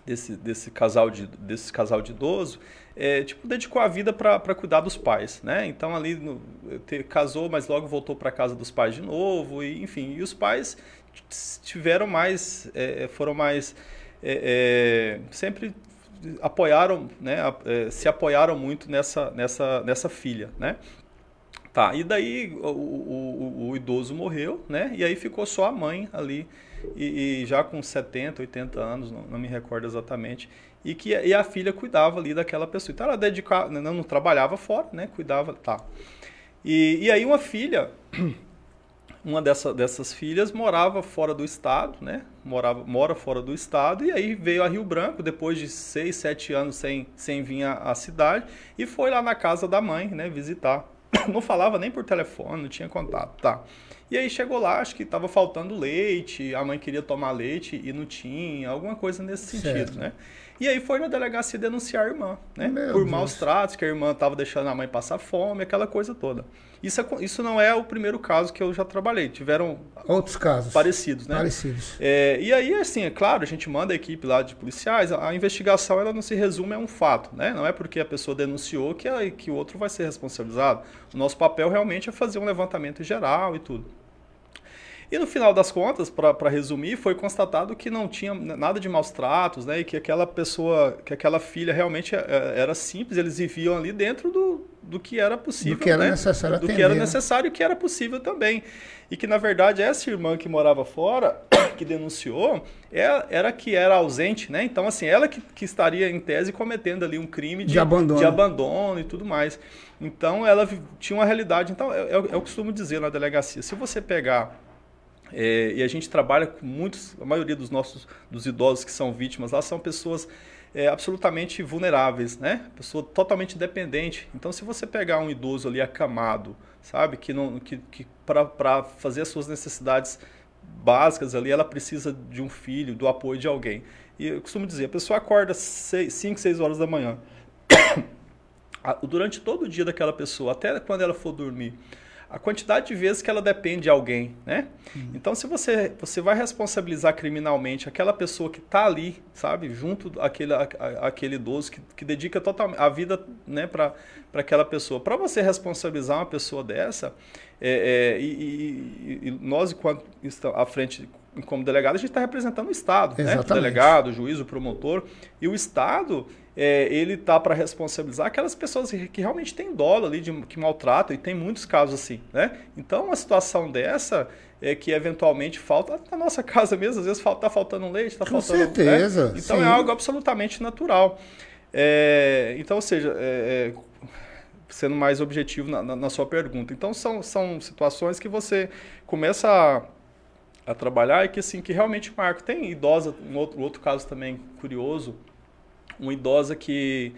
desse, desse, casal de, desse casal de idoso, é, tipo, dedicou a vida para cuidar dos pais, né? Então ali no, te, casou, mas logo voltou para casa dos pais de novo, e enfim, e os pais tiveram mais, é, foram mais, é, é sempre apoiaram, né? É, se apoiaram muito nessa, nessa, nessa filha, né? Tá, e daí o, o, o, idoso morreu, né? E aí ficou só a mãe ali, e, e já com 70, 80 anos, não, não, me recordo exatamente, e que e a filha cuidava ali daquela pessoa. Então ela dedicava, não, não trabalhava fora, né? Cuidava, tá. E, e aí uma filha, uma dessa, dessas filhas morava fora do estado, né? Morava, mora fora do estado, e aí veio a Rio Branco, depois de seis, sete anos sem, sem vir à cidade, e foi lá na casa da mãe, né? Visitar não falava nem por telefone, não tinha contato, tá. E aí chegou lá, acho que estava faltando leite, a mãe queria tomar leite e não tinha, alguma coisa nesse sentido, certo. né? E aí foi na delegacia denunciar a irmã, né? Meu por Deus. maus tratos, que a irmã estava deixando a mãe passar fome, aquela coisa toda. Isso, é, isso não é o primeiro caso que eu já trabalhei. Tiveram outros casos parecidos, né? Parecidos. É, e aí, assim, é claro, a gente manda a equipe lá de policiais. A, a, investigação ela não se resume a um fato, né? Não é porque a pessoa denunciou que, a, que o outro vai ser responsabilizado. O nosso papel realmente é fazer um levantamento geral e tudo. E no final das contas, para resumir, foi constatado que não tinha nada de maus tratos, né? E que aquela pessoa, que aquela filha realmente é, era simples, eles viviam ali dentro do, do que era possível. Do que era né? necessário Do que era né? necessário e que era possível também. E que, na verdade, essa irmã que morava fora, que denunciou, era, é, era que era ausente, né? Então, assim, ela que, que estaria, em tese, cometendo ali um crime de, de, abandono. de abandono e tudo mais. Então, ela tinha uma realidade. Então, eu, eu, eu costumo dizer na delegacia, se você pegar é, e a gente trabalha com muitos, a maioria dos nossos dos idosos que são vítimas lá são pessoas é, absolutamente vulneráveis, né? Pessoa totalmente dependente. Então, se você pegar um idoso ali acamado, sabe, que não, que, que para fazer as suas necessidades básicas ali, ela precisa de um filho, do apoio de alguém. E eu costumo dizer, a pessoa acorda 5, 6 horas da manhã. Durante todo o dia daquela pessoa, até quando ela for dormir, a quantidade de vezes que ela depende de alguém, né? Uhum. Então, se você, você vai responsabilizar criminalmente aquela pessoa que está ali, sabe, junto àquele, à, àquele idoso que, que dedica totalmente a vida né, para aquela pessoa. Para você responsabilizar uma pessoa dessa, é, é, e, e, e, nós, enquanto estamos à frente como delegado, a gente está representando o Estado, né? O delegado, o juiz, o promotor. E o Estado, é, ele tá para responsabilizar aquelas pessoas que realmente têm dolo ali, de, que maltratam, e tem muitos casos assim, né? Então, uma situação dessa é que eventualmente falta na nossa casa mesmo, às vezes está faltando leite, está faltando. Com certeza. Né? Então é sim. é algo absolutamente natural. É, então, ou seja, é, é sendo mais objetivo na, na, na, sua pergunta. Então, são, são situações que você começa a, a trabalhar e que, assim, que realmente marcam. Tem idosa, um outro, outro caso também curioso, uma idosa que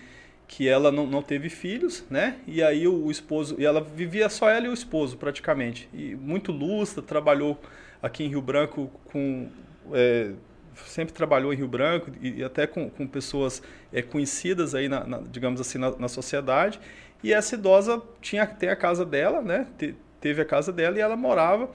que ela não, não teve filhos, né? E aí o, o, esposo, e ela vivia só ela e o esposo praticamente. E muito lustra, trabalhou aqui em Rio Branco com é, sempre trabalhou em Rio Branco e, e até com, com pessoas é, conhecidas aí, na, na, digamos assim, na, na, sociedade. E essa idosa tinha tem a casa dela, né? Te, teve a casa dela e ela morava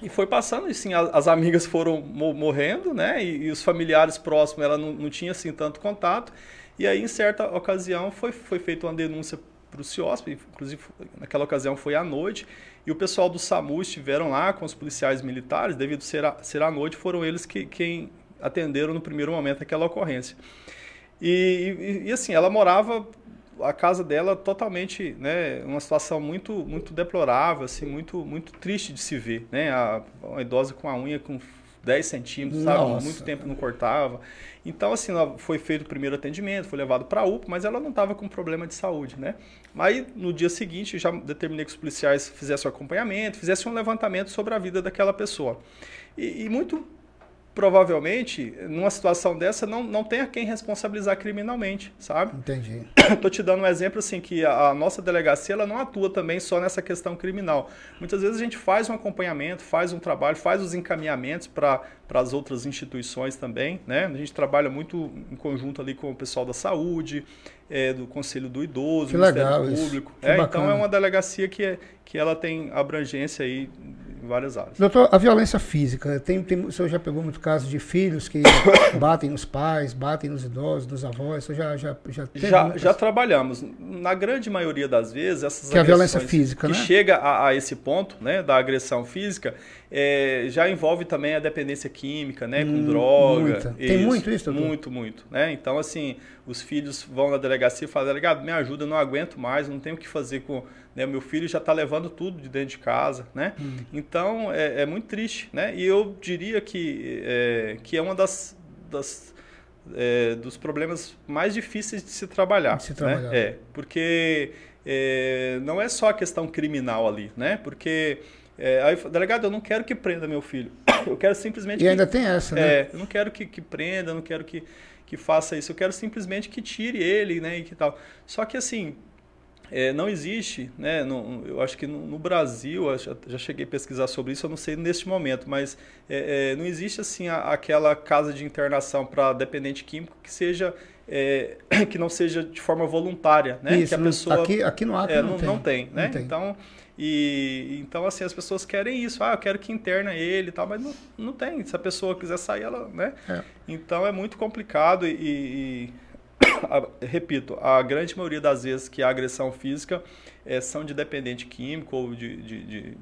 e foi passando, e sim, as amigas foram morrendo, né? E, e, os familiares próximos, ela não, não tinha assim tanto contato. E aí, em certa ocasião, foi, foi feita uma denúncia para o CIOSP, inclusive naquela ocasião foi à noite, e o pessoal do SAMU estiveram lá com os policiais militares, devido ser a, ser à noite, foram eles que quem atenderam no primeiro momento aquela ocorrência. E, e, e assim, ela morava a casa dela totalmente, né, uma situação muito muito deplorável, assim, muito muito triste de se ver, né, a, uma idosa com a unha com 10 centímetros, sabe, muito tempo não cortava. Então, assim, foi feito o primeiro atendimento, foi levado para a UPA, mas ela não estava com problema de saúde, né. Aí, no dia seguinte, já determinei que os policiais fizessem o acompanhamento, fizessem um levantamento sobre a vida daquela pessoa. E, e muito provavelmente, numa situação dessa, não, não tem a quem responsabilizar criminalmente, sabe? Entendi. Estou te dando um exemplo assim que a, a, nossa delegacia ela não atua também só nessa questão criminal. Muitas vezes a gente faz um acompanhamento, faz um trabalho, faz os encaminhamentos para as outras instituições também, né? A gente trabalha muito em conjunto ali com o pessoal da saúde, é, do Conselho do Idoso, que do legal, Ministério Público. É, então é uma delegacia que, é, que ela tem abrangência aí várias áreas. Doutor, a violência física, tem, tem, o senhor já pegou muito caso de filhos que batem nos pais, batem nos idosos, nos avós, o senhor já já já já, já trabalhamos. Na grande maioria das vezes, essas que é a violência física, que né? chega a, a, esse ponto, né, da agressão física, é, já envolve também a dependência química, né, com hum, droga. Muita. Tem isso, muito isso, doutor? Muito, muito, né? Então assim, os filhos vão na delegacia e falam, delegado, me ajuda, não aguento mais, não tenho o que fazer com né? Meu filho já está levando tudo de dentro de casa, né? Hum. Então é, é, muito triste, né? E eu diria que é, que é uma das, das é, dos problemas mais difíceis de se trabalhar, de se trabalhar. Né? É, porque é, não é só a questão criminal ali, né? Porque é, aí, delegado, eu não quero que prenda meu filho. Eu quero simplesmente. E que, ainda tem essa, né? É, eu não quero que, que prenda, eu não quero que, que faça isso. Eu quero simplesmente que tire ele, né? E que tal. Só que assim, é, não existe, né, no, eu acho que no, no Brasil, já, já, cheguei a pesquisar sobre isso, eu não sei neste momento, mas é, é, não existe assim a, aquela casa de internação para dependente químico que seja é, que não seja de forma voluntária, né? Isso, que a pessoa aqui, aqui no Acre é, não, não, tem. não tem, né? Não tem. Então e então assim as pessoas querem isso, ah, eu quero que interna ele e tal, mas não, não tem. Se a pessoa quiser sair, ela, né? É. Então é muito complicado e, e a, repito, a grande maioria das vezes que a agressão física é, são de dependente químico ou de, de, de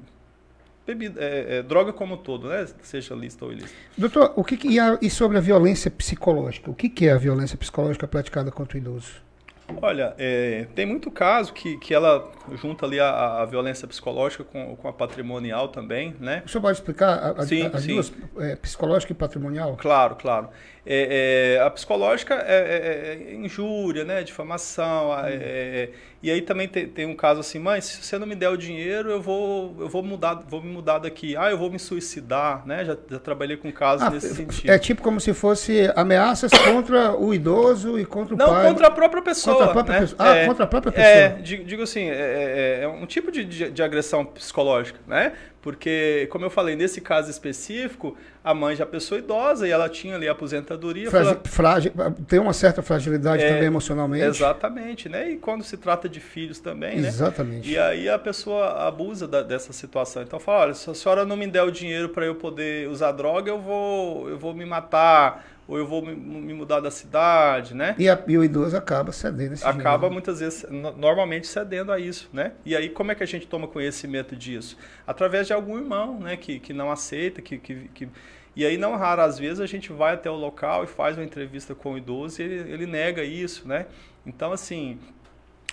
bebida, é, é, droga como um todo, né? seja lista ou ilícita. Doutor, o que, que e, a, e, sobre a violência psicológica? O que, que é a violência psicológica praticada contra o idoso? Olha, é, tem muito caso que, que ela junta ali a, a violência psicológica com, com a patrimonial também, né? O senhor pode explicar a, a, sim, as sim. duas, é, psicológica e patrimonial? Claro, claro. É, é, a psicológica é, é, é, injúria, né, difamação. Hum. E aí também tem, tem, um caso assim, mãe, se você não me der o dinheiro, eu vou, eu vou mudar, vou me mudar daqui. Ah, eu vou me suicidar, né? Já, já trabalhei com casos ah, nesse sentido. É tipo como se fosse ameaças contra o idoso e contra o não, pai. Não, contra a própria pessoa. Contra a própria né? pessoa. Ah, contra a própria pessoa. É, digo assim, é, um tipo de, de, de agressão psicológica, né? Porque, como eu falei, nesse caso específico, a mãe já é pessoa idosa e ela tinha ali a aposentadoria. Fragi frágil, tem uma certa fragilidade é, também emocionalmente. Exatamente, né? E quando se trata de filhos também, né? Exatamente. E aí a pessoa abusa da, dessa situação. Então fala, olha, se a senhora não me der o dinheiro para eu poder usar droga, eu vou, eu vou me matar ou eu vou me, me mudar da cidade, né? E, a, e o idoso acaba cedendo esse Acaba dinheiro. muitas vezes, normalmente cedendo a isso, né? E aí como é que a gente toma conhecimento disso? Através de algum irmão, né? Que, que não aceita, que, que, que... E aí, não raras vezes, a gente vai até o local e faz uma entrevista com o idoso e ele, ele nega isso, né? Então, assim,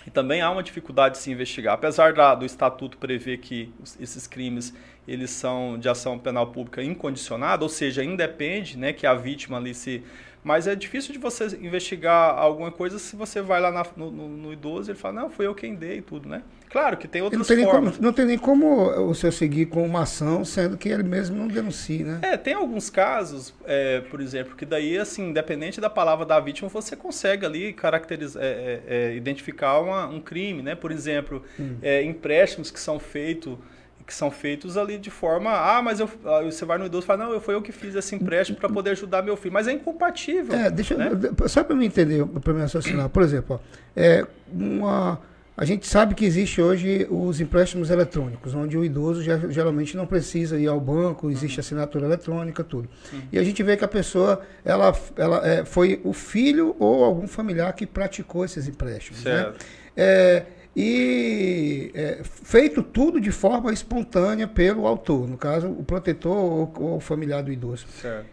e também há uma dificuldade de se investigar. Apesar da, do estatuto prever que esses crimes eles são de ação penal pública incondicionada, ou seja, independe né, que a vítima ali se mas é difícil de você investigar alguma coisa se você vai lá na, no, no, no, idoso e ele fala, não, foi eu quem dei e tudo, né? Claro que tem outras não tem formas. Como, não tem nem como o senhor seguir com uma ação, sendo que ele mesmo não denuncia, né? É, tem alguns casos, é, por exemplo, que daí, assim, independente da palavra da vítima, você consegue ali caracterizar, é, é, é identificar uma, um crime, né? Por exemplo, hum. É, empréstimos que são feitos que são feitos ali de forma, ah, mas eu, ah, você vai no idoso e fala, não, foi eu que fiz esse empréstimo para poder ajudar meu filho, mas é incompatível. É, deixa, né? só para me entender, para me raciocinar, por exemplo, ó, é uma, a gente sabe que existe hoje os empréstimos eletrônicos, onde o idoso já, geralmente não precisa ir ao banco, existe uhum. assinatura eletrônica, tudo. Uhum. E a gente vê que a pessoa, ela, ela é, foi o filho ou algum familiar que praticou esses empréstimos, né? certo. né? É, e é, feito tudo de forma espontânea pelo autor, no caso, o protetor ou, ou o familiar do idoso. Certo.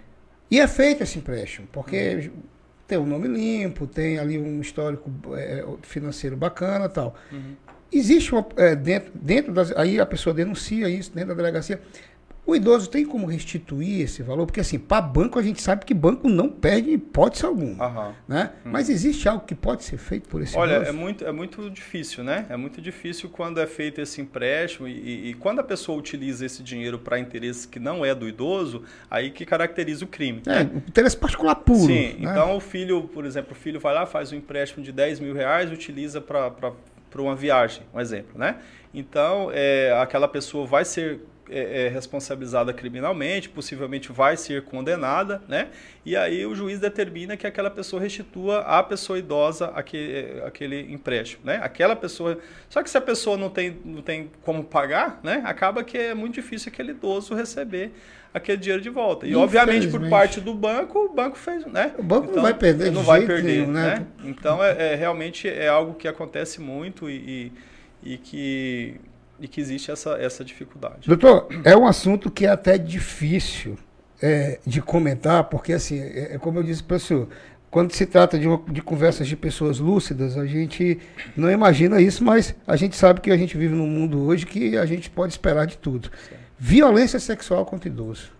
E é feito esse empréstimo, porque uhum. Tem um nome limpo, tem ali um histórico é, financeiro bacana tal. Uhum. Existe uma, é, dentro, dentro das. Aí a pessoa denuncia isso dentro da delegacia. O idoso tem como restituir esse valor? Porque assim, para banco a gente sabe que banco não perde hipótese alguma. Aham. Né? Mas existe algo que pode ser feito por esse Olha, idoso? é muito, é muito difícil, né? É muito difícil quando é feito esse empréstimo e, e- e quando a pessoa utiliza esse dinheiro para interesses que não é do idoso, aí que caracteriza o crime. É, o interesse particular puro. Sim, né? então o filho, por exemplo, o filho vai lá, faz um empréstimo de 10 mil reais e utiliza para uma viagem, um exemplo, né? Então, é, aquela pessoa vai ser é, é, responsabilizada criminalmente, possivelmente vai ser condenada, né? E aí o juiz determina que aquela pessoa restitua à pessoa idosa aquele, aquele empréstimo, né? Aquela pessoa... Só que se a pessoa não tem, não tem como pagar, né? Acaba que é muito difícil aquele idoso receber aquele dinheiro de volta. E, obviamente, por parte do banco, o banco fez, né? O banco não vai perder não vai perder, nenhum, né? né? Então, é, é- realmente é algo que acontece muito e, e, e que, e que existe essa, essa dificuldade. Doutor, é um assunto que é até difícil é, de comentar, porque assim, é, é como eu disse para o senhor, quando se trata de, uma- de conversas de pessoas lúcidas, a gente não imagina isso, mas a gente sabe que a gente vive num mundo hoje que a gente pode esperar de tudo. Violência sexual contra idoso.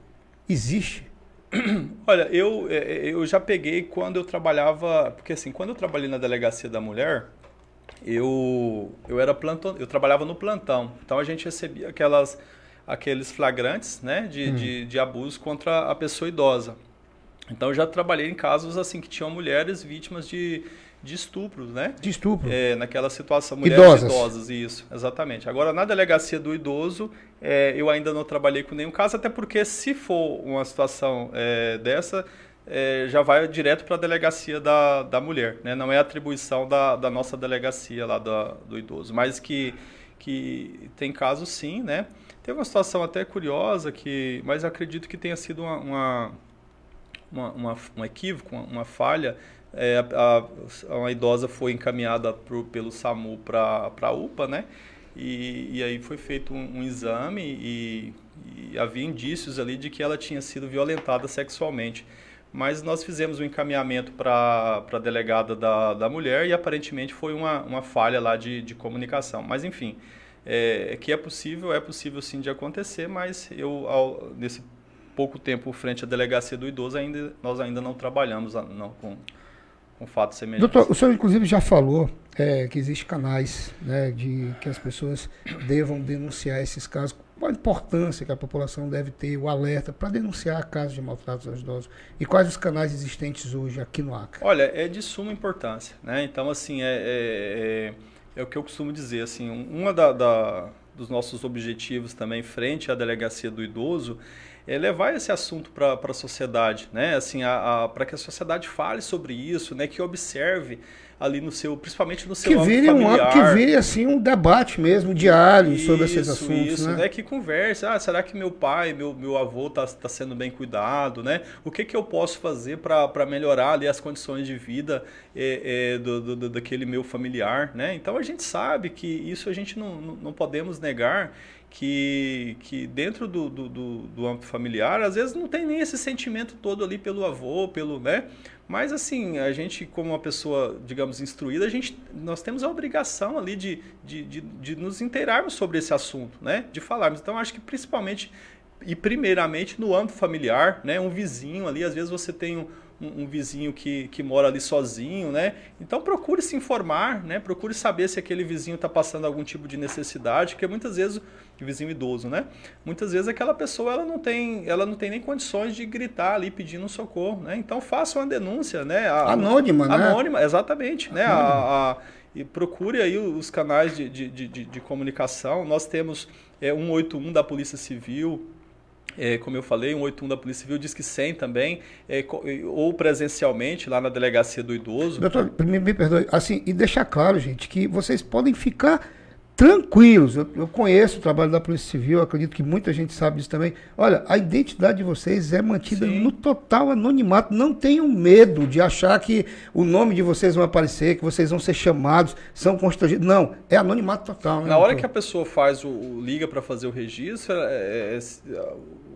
Existe. Olha, eu, é, eu já peguei quando eu trabalhava. Porque assim, quando eu trabalhei na delegacia da mulher, eu, eu era plantão, eu trabalhava no plantão. Então a gente recebia aquelas, aqueles flagrantes né, de, de, de abuso contra a pessoa idosa. Então eu já trabalhei em casos assim que tinham mulheres vítimas de, de estupros, né? De estupro. É, naquela situação, mulheres Idosas. idosas. isso, exatamente. Agora, na delegacia do idoso, é, eu ainda não trabalhei com nenhum caso, até porque se for uma situação é, dessa, é, já vai direto para a delegacia da, da mulher, né? Não é atribuição da, da nossa delegacia lá da, do idoso, mas que, que tem casos sim, né? Teve uma situação até curiosa, que, mas acredito que tenha sido uma, uma uma, uma, um equívoco, uma, uma falha. É, a, a- uma idosa foi encaminhada pro, pelo SAMU para a UPA, né? E, e aí foi feito um, um exame e, e havia indícios ali de que ela tinha sido violentada sexualmente. Mas nós fizemos um encaminhamento para a delegada da, da mulher e aparentemente foi uma, uma falha lá de, de comunicação. Mas enfim, é, que é possível, é possível sim de acontecer, mas eu, ao, nesse pouco tempo frente à delegacia do idoso, ainda, nós ainda não trabalhamos não, com, com fatos semelhantes. Doutor, o senhor inclusive já falou é, que existem canais né, de que as pessoas devam denunciar esses casos. Qual a importância que a população deve ter, o alerta para denunciar casos de maltratos aos idosos? E quais os canais existentes hoje aqui no Acre? Olha, é de suma importância, né? Então, assim, é, é, é, é o que eu costumo dizer, assim, um- uma da, da- dos nossos objetivos também frente à delegacia do idoso é levar esse assunto para a sociedade, né? Assim, para que a sociedade fale sobre isso, né? Que observe ali no seu, principalmente no seu Que vire, um, familiar. que vire assim um debate mesmo diário sobre esses Isso, assuntos, isso, né? Que converse. Ah, será que meu pai, meu, meu avô está tá sendo bem cuidado, né? O que, que eu posso fazer para melhorar ali as condições de vida é, é, do, do- do- daquele meu familiar, né? Então a gente sabe que isso a gente não, não, não podemos negar que, que dentro do, do, do, do âmbito familiar, às vezes não tem nem esse sentimento todo ali pelo avô, pelo, né? Mas assim, a gente como uma pessoa, digamos, instruída, a gente, nós temos a obrigação ali de, de, de, de nos inteirarmos sobre esse assunto, né? De falarmos. Então, acho que principalmente e primeiramente no âmbito familiar, né? Um vizinho ali, às vezes você tem um, um- um vizinho que, que mora ali sozinho, né? Então procure se informar, né? Procure saber se aquele vizinho está passando algum tipo de necessidade, porque muitas vezes o vizinho idoso, né? Muitas vezes aquela pessoa ela não tem, ela não tem nem condições de gritar ali pedindo socorro, né? Então faça uma denúncia, né? A- Anônima, né? Anônima, exatamente, né? A- a- e procure aí os canais de, de, de, de- de comunicação. Nós temos é, 181 da Polícia Civil, é, como eu falei, 181 da Polícia Civil, diz que 100 também, é, ou presencialmente lá na Delegacia do Idoso. Doutor, me, me perdoe, assim, e deixar claro, gente, que vocês podem ficar tranquilos. Eu, eu conheço o trabalho da Polícia Civil, acredito que muita gente sabe disso também. Olha, a identidade de vocês é mantida Sim. no total anonimato. Não tenham medo de achar que o nome de vocês vai aparecer, que vocês vão ser chamados, são constrangidos. Não, é anonimato total. Né, Na hora que doutor? a pessoa faz o, o- liga para fazer o registro, é- é- é-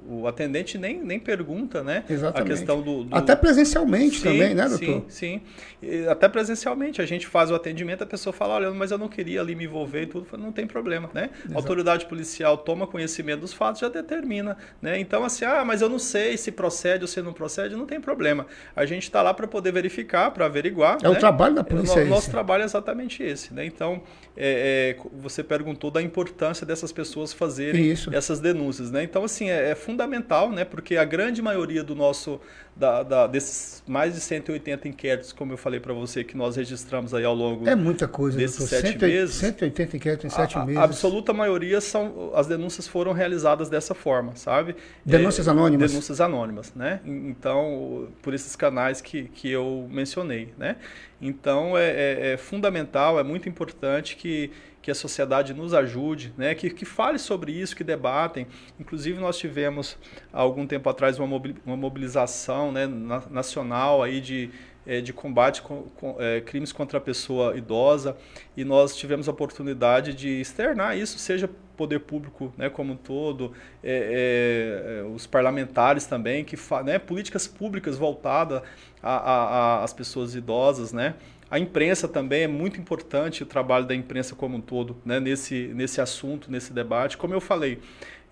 o atendente nem, nem pergunta, né? Exatamente. A questão do, do... Até presencialmente sim, também, né, doutor? Sim, sim. Até presencialmente. A gente faz o atendimento, a pessoa fala, olha, mas eu não queria ali me envolver e tudo. Não tem problema, né? Exato. A autoridade policial toma conhecimento dos fatos, já determina, né? Então, assim, ah, mas eu não sei se procede ou se não procede, não tem problema. A gente está lá para poder verificar, para averiguar. É né? o trabalho da polícia. O nosso trabalho é exatamente esse, né? Então, é, é, você perguntou da importância dessas pessoas fazerem Isso. essas denúncias, né? Então, assim, é, é, fundamental, né? Porque a grande maioria do nosso, da, da, desses mais de 180 inquéritos, como eu falei para você, que nós registramos aí ao longo é muita coisa, desses doutor. sete 180, meses, 180 inquéritos em sete a, meses. A absoluta maioria são, as denúncias foram realizadas dessa forma, sabe? Denúncias é, anônimas. Denúncias anônimas, né? Então, por esses canais que, que eu mencionei, né? Então, é, é, é fundamental, é muito importante que que a sociedade nos ajude, né? que, que fale sobre isso, que debatem. Inclusive, nós tivemos, há algum tempo atrás, uma mobilização né, nacional aí de, é, de combate com, com é, crimes contra a pessoa idosa e nós tivemos a oportunidade de externar isso, seja poder público né, como um todo, é, é, os parlamentares também, que né, políticas públicas voltadas às pessoas idosas, né? A imprensa também é muito importante, o trabalho da imprensa como um todo, né, nesse, nesse assunto, nesse debate. Como eu falei,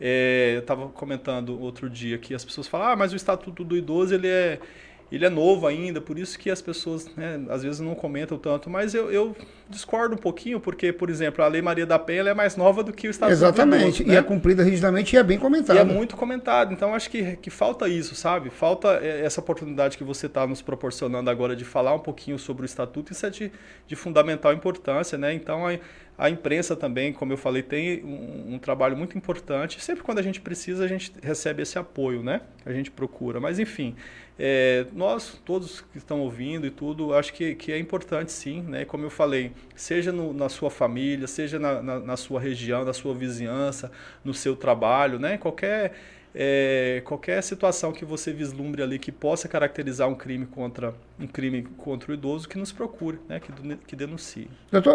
é, eu estava comentando outro dia que as pessoas falam, ah, mas o Estatuto do Idoso ele é, ele é novo ainda, por isso que as pessoas né, às vezes não comentam tanto. Mas eu, eu, discordo um pouquinho, porque, por exemplo, a Lei Maria da Penha é mais nova do que o Estatuto Exatamente, né? e é cumprida rigidamente e é bem comentada. E é muito comentado, então acho que, que falta isso, sabe? Falta essa oportunidade que você está nos proporcionando agora de falar um pouquinho sobre o Estatuto, isso é de, de fundamental importância, né? Então, a, a imprensa também, como eu falei, tem um, um, trabalho muito importante. Sempre quando a gente precisa, a gente recebe esse apoio, né? A gente procura. Mas, enfim, é, nós, todos que estão ouvindo e tudo, acho que, que é importante sim, né? Como eu falei, seja no, na sua família, seja na, na, na, sua região, na sua vizinhança, no seu trabalho, né? Qualquer, é, qualquer situação que você vislumbre ali que possa caracterizar um crime contra um crime contra o idoso, que nos procure, né? Que, que denuncie.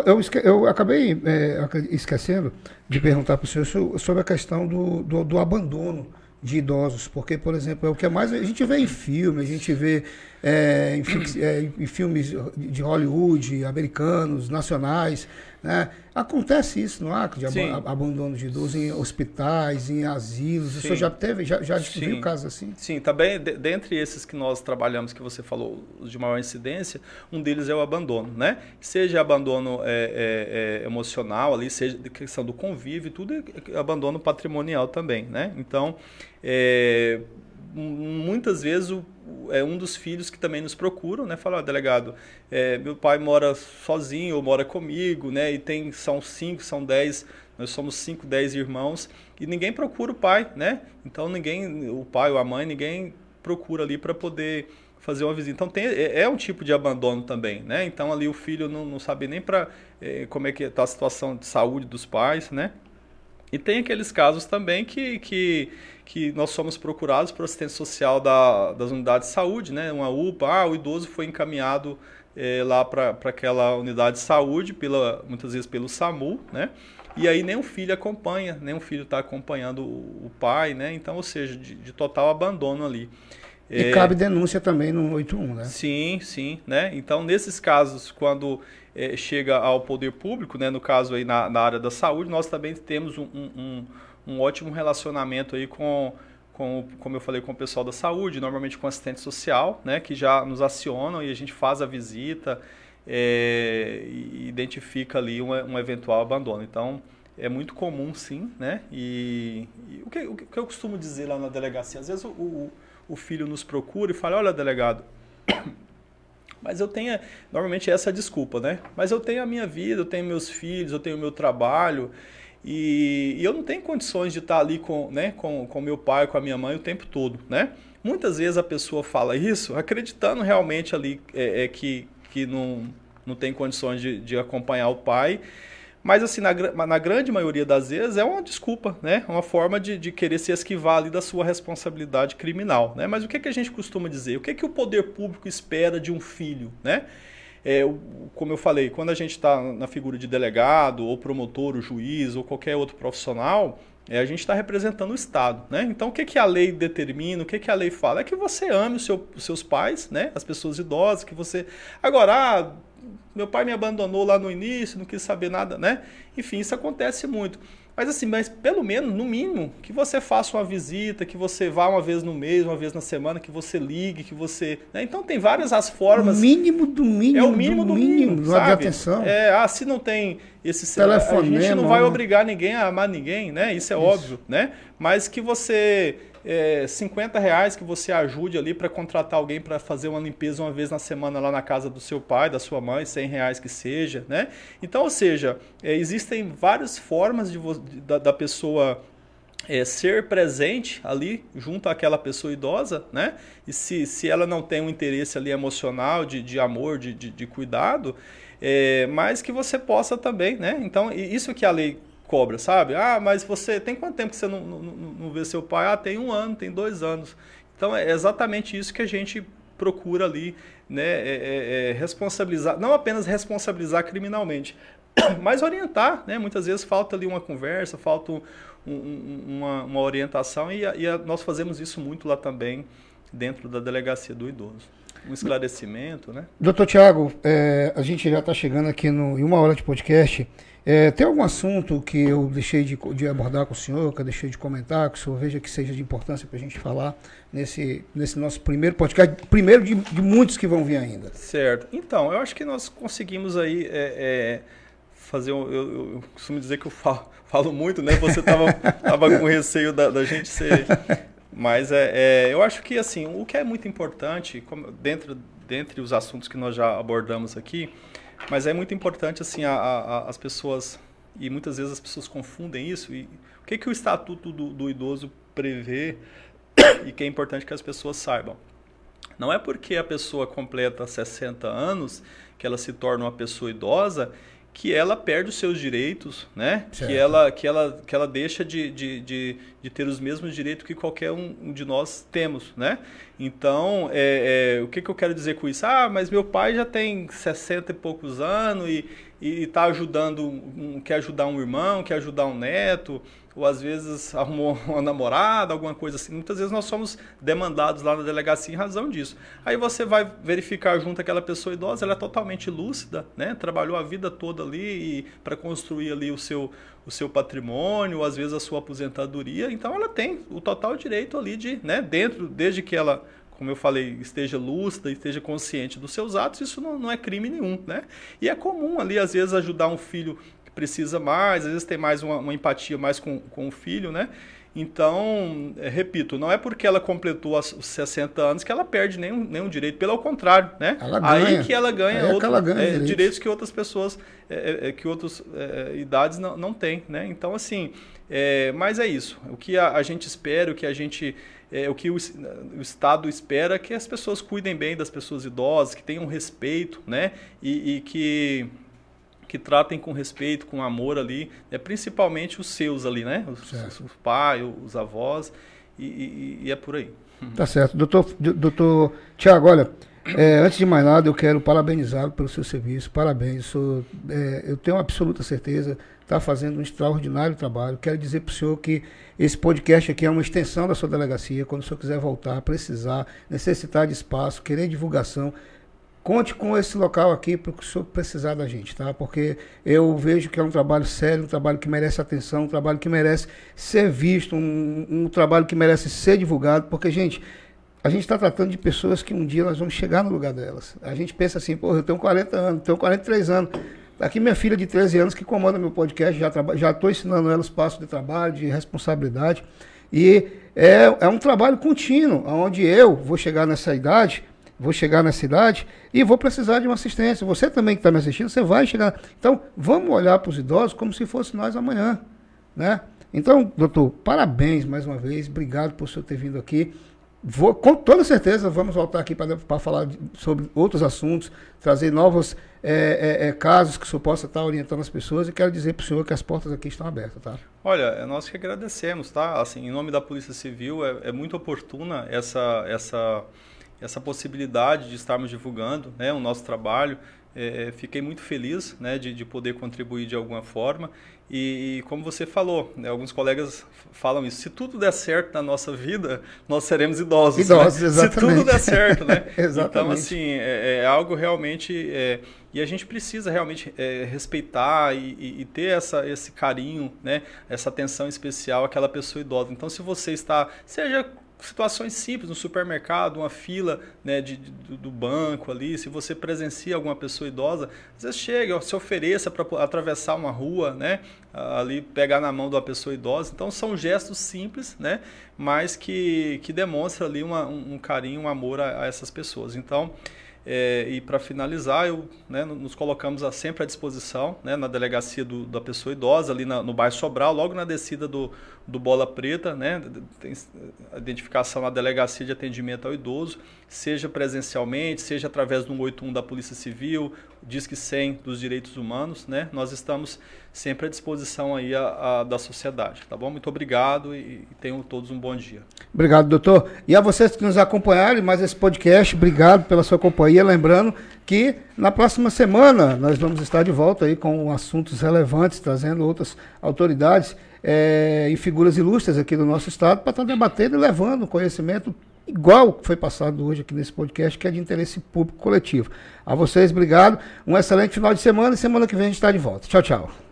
Eu, esque, eu acabei é, esquecendo de perguntar para o senhor sobre a questão do, do, do abandono de idosos, porque, por exemplo, é o que é mais a gente vê em filme, a gente vê é, em, é, em, filmes de Hollywood, americanos, nacionais, né? Acontece isso no Acre, de ab abandono de idosos em hospitais, em asilos. Sim. O senhor já teve, já, já viu casos assim? Sim, também de, dentre esses que nós trabalhamos, que você falou, de maior incidência, um deles é o abandono, né? Seja abandono é, é, é emocional ali, seja questão do convívio, tudo é abandono patrimonial também, né? Então, é, muitas vezes o, é um dos filhos que também nos procuram, né? Fala, oh, delegado, é, meu pai mora sozinho ou mora comigo, né? E tem são cinco, são dez, nós somos cinco, dez irmãos e ninguém procura o pai, né? Então ninguém, o pai ou a mãe, ninguém procura ali para poder fazer uma visita. Então tem, é, é, um tipo de abandono também, né? Então ali o filho não, não sabe nem para é, como é que está a situação de saúde dos pais, né? E tem aqueles casos também que, que, que nós somos procurados por assistência social da, das unidades de saúde, né? Uma UPA, ah, o idoso foi encaminhado é, lá para aquela unidade de saúde, pela, muitas vezes pelo SAMU, né? E aí nem o filho acompanha, nem o filho está acompanhando o, o, pai, né? Então, ou seja, de, de total abandono ali. E é, cabe denúncia também no 81, né? Sim, sim, né? Então, nesses casos, quando é, chega ao poder público, né, no caso aí na, na área da saúde, nós também temos um, um, um ótimo relacionamento aí com, com, como eu falei, com o pessoal da saúde, normalmente com assistente social, né, que já nos acionam e a gente faz a visita é, e identifica ali um, um, eventual abandono. Então, é muito comum, sim, né? E, e o, que, o, que, eu costumo dizer lá na delegacia, às vezes o, o, o filho nos procura e fala, olha, delegado, mas eu tenho, normalmente essa é a desculpa, né? Mas eu tenho a minha vida, eu tenho meus filhos, eu tenho o meu trabalho e, e eu não tenho condições de estar ali com, né, com, com meu pai, com a minha mãe o tempo todo, né? Muitas vezes a pessoa fala isso acreditando realmente ali é, é que, que não, não tem condições de, de acompanhar o pai mas, assim, na, na grande maioria das vezes é uma desculpa, né? Uma forma de, de querer se esquivar ali da sua responsabilidade criminal, né? Mas o que, é que a gente costuma dizer? O que, é que o poder público espera de um filho, né? É, como eu falei, quando a gente está na figura de delegado, ou promotor, ou juiz, ou qualquer outro profissional, É, a gente está representando o Estado, né? Então, o que, que a lei determina, o que, que a lei fala? É que você ame seu, os seus pais, né? As pessoas idosas, que você... Agora, ah, meu pai me abandonou lá no início, não quis saber nada, né? Enfim, isso acontece muito. Mas assim, mas pelo menos, no mínimo, que você faça uma visita, que você vá uma vez no mês, uma vez na semana, que você ligue, que você. Né? Então tem várias as formas. O mínimo do mínimo. É o mínimo do, do mínimo, mínimo sabe? de atenção. É, ah, se não tem esse telefone. A gente não vai obrigar ninguém a amar ninguém, né? Isso é Isso. óbvio, né? Mas que você é, 50 reais que você ajude ali para contratar alguém para fazer uma limpeza uma vez na semana lá na casa do seu pai, da sua mãe, 100 reais que seja, né? Então, ou seja, é, existem várias formas de, de da, da, pessoa é, ser presente ali junto àquela pessoa idosa, né? E se, se ela não tem um interesse ali emocional, de, de amor, de, de, de cuidado, é, mas que você possa também, né? Então, isso que a lei cobra, sabe? Ah, mas você tem quanto tempo que você não, não, não vê seu pai? Ah, tem um ano, tem dois anos. Então é exatamente isso que a gente procura ali, né? É, é, é responsabilizar, não apenas responsabilizar criminalmente, mas orientar, né? Muitas vezes falta ali uma conversa, falta um, um, uma, uma, orientação e, e a, nós fazemos isso muito lá também dentro da delegacia do idoso. Um esclarecimento, né? Doutor Tiago, é, a gente já está chegando aqui no, em uma hora de podcast. É, tem algum assunto que eu deixei de, de, abordar com o senhor, que eu deixei de comentar, que o senhor veja que seja de importância para a gente falar nesse, nesse nosso primeiro podcast, primeiro de, de, muitos que vão vir ainda? Certo. Então, eu acho que nós conseguimos aí é, é, fazer. Um, eu, eu, costumo dizer que eu falo, falo muito, né? Você estava tava com receio da, da gente ser. Mas é, é, eu acho que assim, o que é muito importante, como, dentro, dentre os assuntos que nós já abordamos aqui, mas é muito importante assim a, a, as pessoas e muitas vezes as pessoas confundem isso e o que que o estatuto do, do idoso prevê e que é importante que as pessoas saibam. Não é porque a pessoa completa 60 anos que ela se torna uma pessoa idosa que ela perde os seus direitos, né? Que ela, que ela, que ela deixa de, de, de, de, ter os mesmos direitos que qualquer um de nós temos, né? Então, é, é, o que, que eu quero dizer com isso? Ah, mas meu pai já tem 60 e poucos anos e está ajudando, um, quer ajudar um irmão, quer ajudar um neto, ou às vezes arrumou uma namorada, alguma coisa assim. Muitas vezes nós somos demandados lá na delegacia em razão disso. Aí você vai verificar junto aquela pessoa idosa, ela é totalmente lúcida, né? Trabalhou a vida toda ali para construir ali o seu, o seu patrimônio, ou às vezes a sua aposentadoria. Então ela tem o total direito ali de, né, dentro, desde que ela como eu falei, esteja lúcida, esteja consciente dos seus atos, isso não, não é crime nenhum, né? E é comum ali, às vezes, ajudar um filho precisa mais, às vezes tem mais uma, uma empatia mais com, com o filho, né? Então, é, repito, não é porque ela completou os 60 anos que ela perde nenhum, nenhum direito, pelo contrário, né? Aí que ela ganha, outro, ela ganha é, direitos. que outras pessoas, é, é, é que outras é, idades não, não têm, né? Então, assim, mas é isso. O que a, a gente espera, o que a gente o que o, o, Estado espera é que as pessoas cuidem bem das pessoas idosas, que tenham respeito, né? E, e que que tratem com respeito, com amor ali, né? principalmente os seus ali, né? Os, os pais, os avós, e, e, e, é por aí. Tá certo. Doutor, doutor Tiago, olha, é, antes de mais nada, eu quero parabenizá-lo pelo seu serviço. Parabéns. Sou, é, eu tenho absoluta certeza está fazendo um extraordinário trabalho. Quero dizer para o senhor que esse podcast aqui é uma extensão da sua delegacia. Quando o senhor quiser voltar, precisar, necessitar de espaço, querer divulgação, conte com esse local aqui para o senhor precisar da gente, tá? Porque eu vejo que é um trabalho sério, um trabalho que merece atenção, um trabalho que merece ser visto, um, um trabalho que merece ser divulgado, porque, gente, a gente está tratando de pessoas que um dia nós vamos chegar no lugar delas. A gente pensa assim, pô, eu tenho 40 anos, tenho 43 anos. Aqui minha filha de 13 anos que comanda meu podcast, já estou ensinando ela os passos de trabalho, de responsabilidade. E é, é um trabalho contínuo, onde eu vou chegar nessa idade vou chegar na cidade e vou precisar de uma assistência. Você também que está me assistindo, você vai chegar. Então, vamos olhar para os idosos como se fosse nós amanhã. Né? Então, doutor, parabéns mais uma vez. Obrigado por o senhor ter vindo aqui. Vou, com toda certeza, vamos voltar aqui para falar de, sobre outros assuntos, trazer novos é, é, é, casos que o senhor possa estar orientando as pessoas e quero dizer para o senhor que as portas aqui estão abertas, tá? Olha, é nós que agradecemos, tá? Assim, em nome da Polícia Civil, é, é muito oportuna essa, essa essa possibilidade de estarmos divulgando né, o nosso trabalho, é, fiquei muito feliz né, de, de poder contribuir de alguma forma. E, e como você falou, né, alguns colegas falam isso: se tudo der certo na nossa vida, nós seremos idosos. Né? Idosos, né? exatamente. Se tudo der certo, né? exatamente. Então, assim, é, é algo realmente. É, e a gente precisa realmente é, respeitar e, e, e, ter essa, esse carinho, né? essa atenção especial àquela pessoa idosa. Então, se você está, seja situações simples, no supermercado, uma fila né, de, de, do banco ali, se você presencia alguma pessoa idosa, às vezes chega, se ofereça para atravessar uma rua, né, ali pegar na mão de uma pessoa idosa. Então são gestos simples, né, mas que, que demonstram ali uma, um, um carinho, um amor a, a essas pessoas. Então, é, e para finalizar, eu, né, nos colocamos a, sempre à disposição né, na delegacia do, da pessoa idosa, ali na, no bairro Sobral, logo na descida do, do Bola Preta, né, tem identificação na delegacia de atendimento ao idoso, seja presencialmente, seja através do 181 da Polícia Civil, Disque 100 dos Direitos Humanos, né, nós estamos sempre à disposição aí a, a da sociedade, tá bom? Muito obrigado e, e tenham todos um bom dia. Obrigado, doutor. E a vocês que nos acompanharam mais esse podcast, obrigado pela sua companhia, lembrando que na próxima semana nós vamos estar de volta aí com assuntos relevantes, trazendo outras autoridades é, e figuras ilustres aqui do nosso estado para estar debatendo e levando conhecimento igual que foi passado hoje aqui nesse podcast, que é de interesse público coletivo. A vocês, obrigado. Um excelente final de semana e semana que vem a gente está de volta. Tchau, tchau.